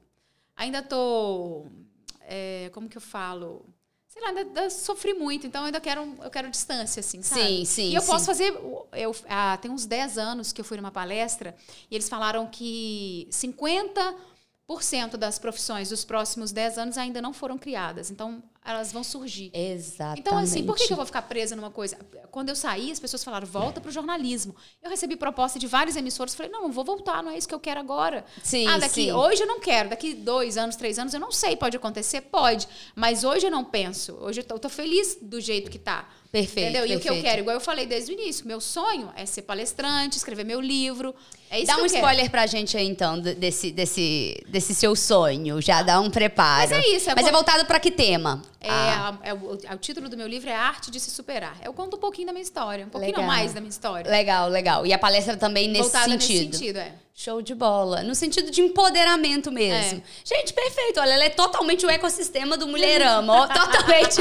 ainda tô. é, como que eu falo? Sei lá, ainda, sofri muito, então eu ainda quero, eu quero distância, assim, sabe? Sim, sim, E eu sim. posso fazer. Eu, ah, tem uns 10 anos que eu fui numa palestra e eles falaram que 50% das profissões dos próximos 10 anos ainda não foram criadas. Então, elas vão surgir. Exatamente. Então, assim, por que, eu vou ficar presa numa coisa? Quando eu saí, as pessoas falaram, volta pro jornalismo. Eu recebi proposta de vários emissores, falei, não, vou voltar, não é isso que eu quero agora. Sim, ah, daqui, sim. hoje eu não quero, daqui dois anos, três anos, eu não sei, pode acontecer? Pode. Mas hoje eu não penso. Hoje eu tô, eu tô feliz do jeito que tá. Perfeito, Entendeu? E o que eu perfeito. quero, igual eu falei desde o início, meu sonho é ser palestrante, escrever meu livro. É isso Dá que um eu quero. spoiler pra gente aí, então, de- desse, desse, desse seu sonho. Já dá um preparo. Mas é isso, é Mas é como- voltado pra que tema? É, Ah, a- é o, é o título do meu livro é Arte de se Superar. Eu conto um pouquinho da minha história, um pouquinho Legal. mais da minha história. legal, legal. E a palestra também nesse Voltada sentido. nesse sentido, é. Show de bola. No sentido de empoderamento mesmo. É. Gente, perfeito. Olha, ela é totalmente o ecossistema do Mulherama. [laughs] totalmente.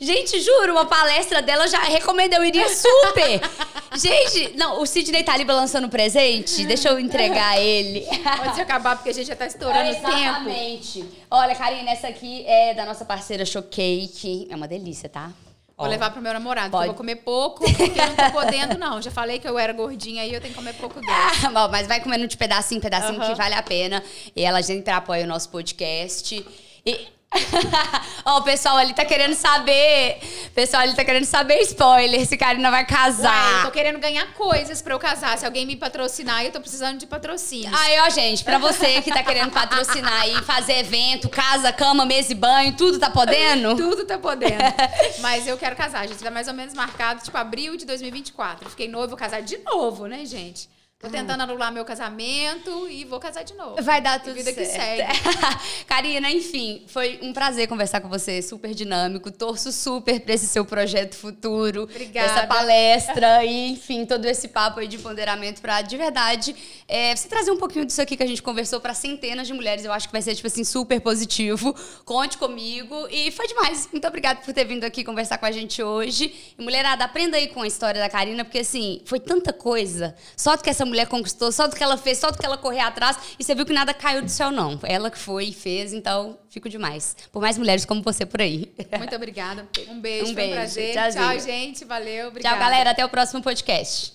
Gente, juro, uma palestra dela já recomendo, eu iria super. [laughs] Gente, não, o Sidney tá ali balançando presente. Deixa eu entregar ele. Pode acabar, porque a gente já tá estourando o tempo. Exatamente. Olha, Karina, essa aqui é da nossa parceira Showcake. É uma delícia, tá? Vou Ó. levar pro meu namorado, Pode. que eu vou comer pouco, porque eu não tô podendo, não. Já falei que eu era gordinha aí, eu tenho que comer pouco dele. Ah, [laughs] bom, mas vai comendo de pedacinho pedacinho Aham. que vale a pena. E ela sempre apoia o nosso podcast. E. Ó, o pessoal ali tá querendo saber. O pessoal ali tá querendo saber spoiler se Karina vai casar. eu tô querendo ganhar coisas pra eu casar. Se alguém me patrocinar, eu tô precisando de patrocínio. Aí, ó, gente, pra você que tá querendo patrocinar e fazer evento, casa, cama, mesa e banho, tudo tá podendo? [laughs] Tudo tá podendo. Mas eu quero casar, gente. Tá mais ou menos marcado, tipo, abril de 2024. Fiquei noiva, vou casar de novo, né, gente? Tô tentando anular meu casamento e vou casar de novo. Vai dar tudo vida que certo. segue. [laughs] Karina, enfim, foi um prazer conversar com você, super dinâmico. Torço super pra esse seu projeto futuro. Obrigada. Essa palestra e, enfim, todo esse papo aí de ponderamento pra, de verdade, é, você trazer um pouquinho disso aqui que a gente conversou pra centenas de mulheres. Eu acho que vai ser, tipo assim, super positivo. Conte comigo. E foi demais. Muito obrigada por ter vindo aqui conversar com a gente hoje. E, mulherada, aprenda aí com a história da Karina, porque, assim, foi tanta coisa. Só do que essa mulher conquistou, só do que ela fez, só do que ela correu atrás. E você viu que nada caiu do céu, não. Ela que foi e fez, então fico demais. Por mais mulheres como você por aí. Muito obrigada. [laughs] Um beijo, Um foi um beijo. prazer. Tchauzinho. Tchau, gente. Valeu. Obrigada. Tchau, galera. Até o próximo podcast.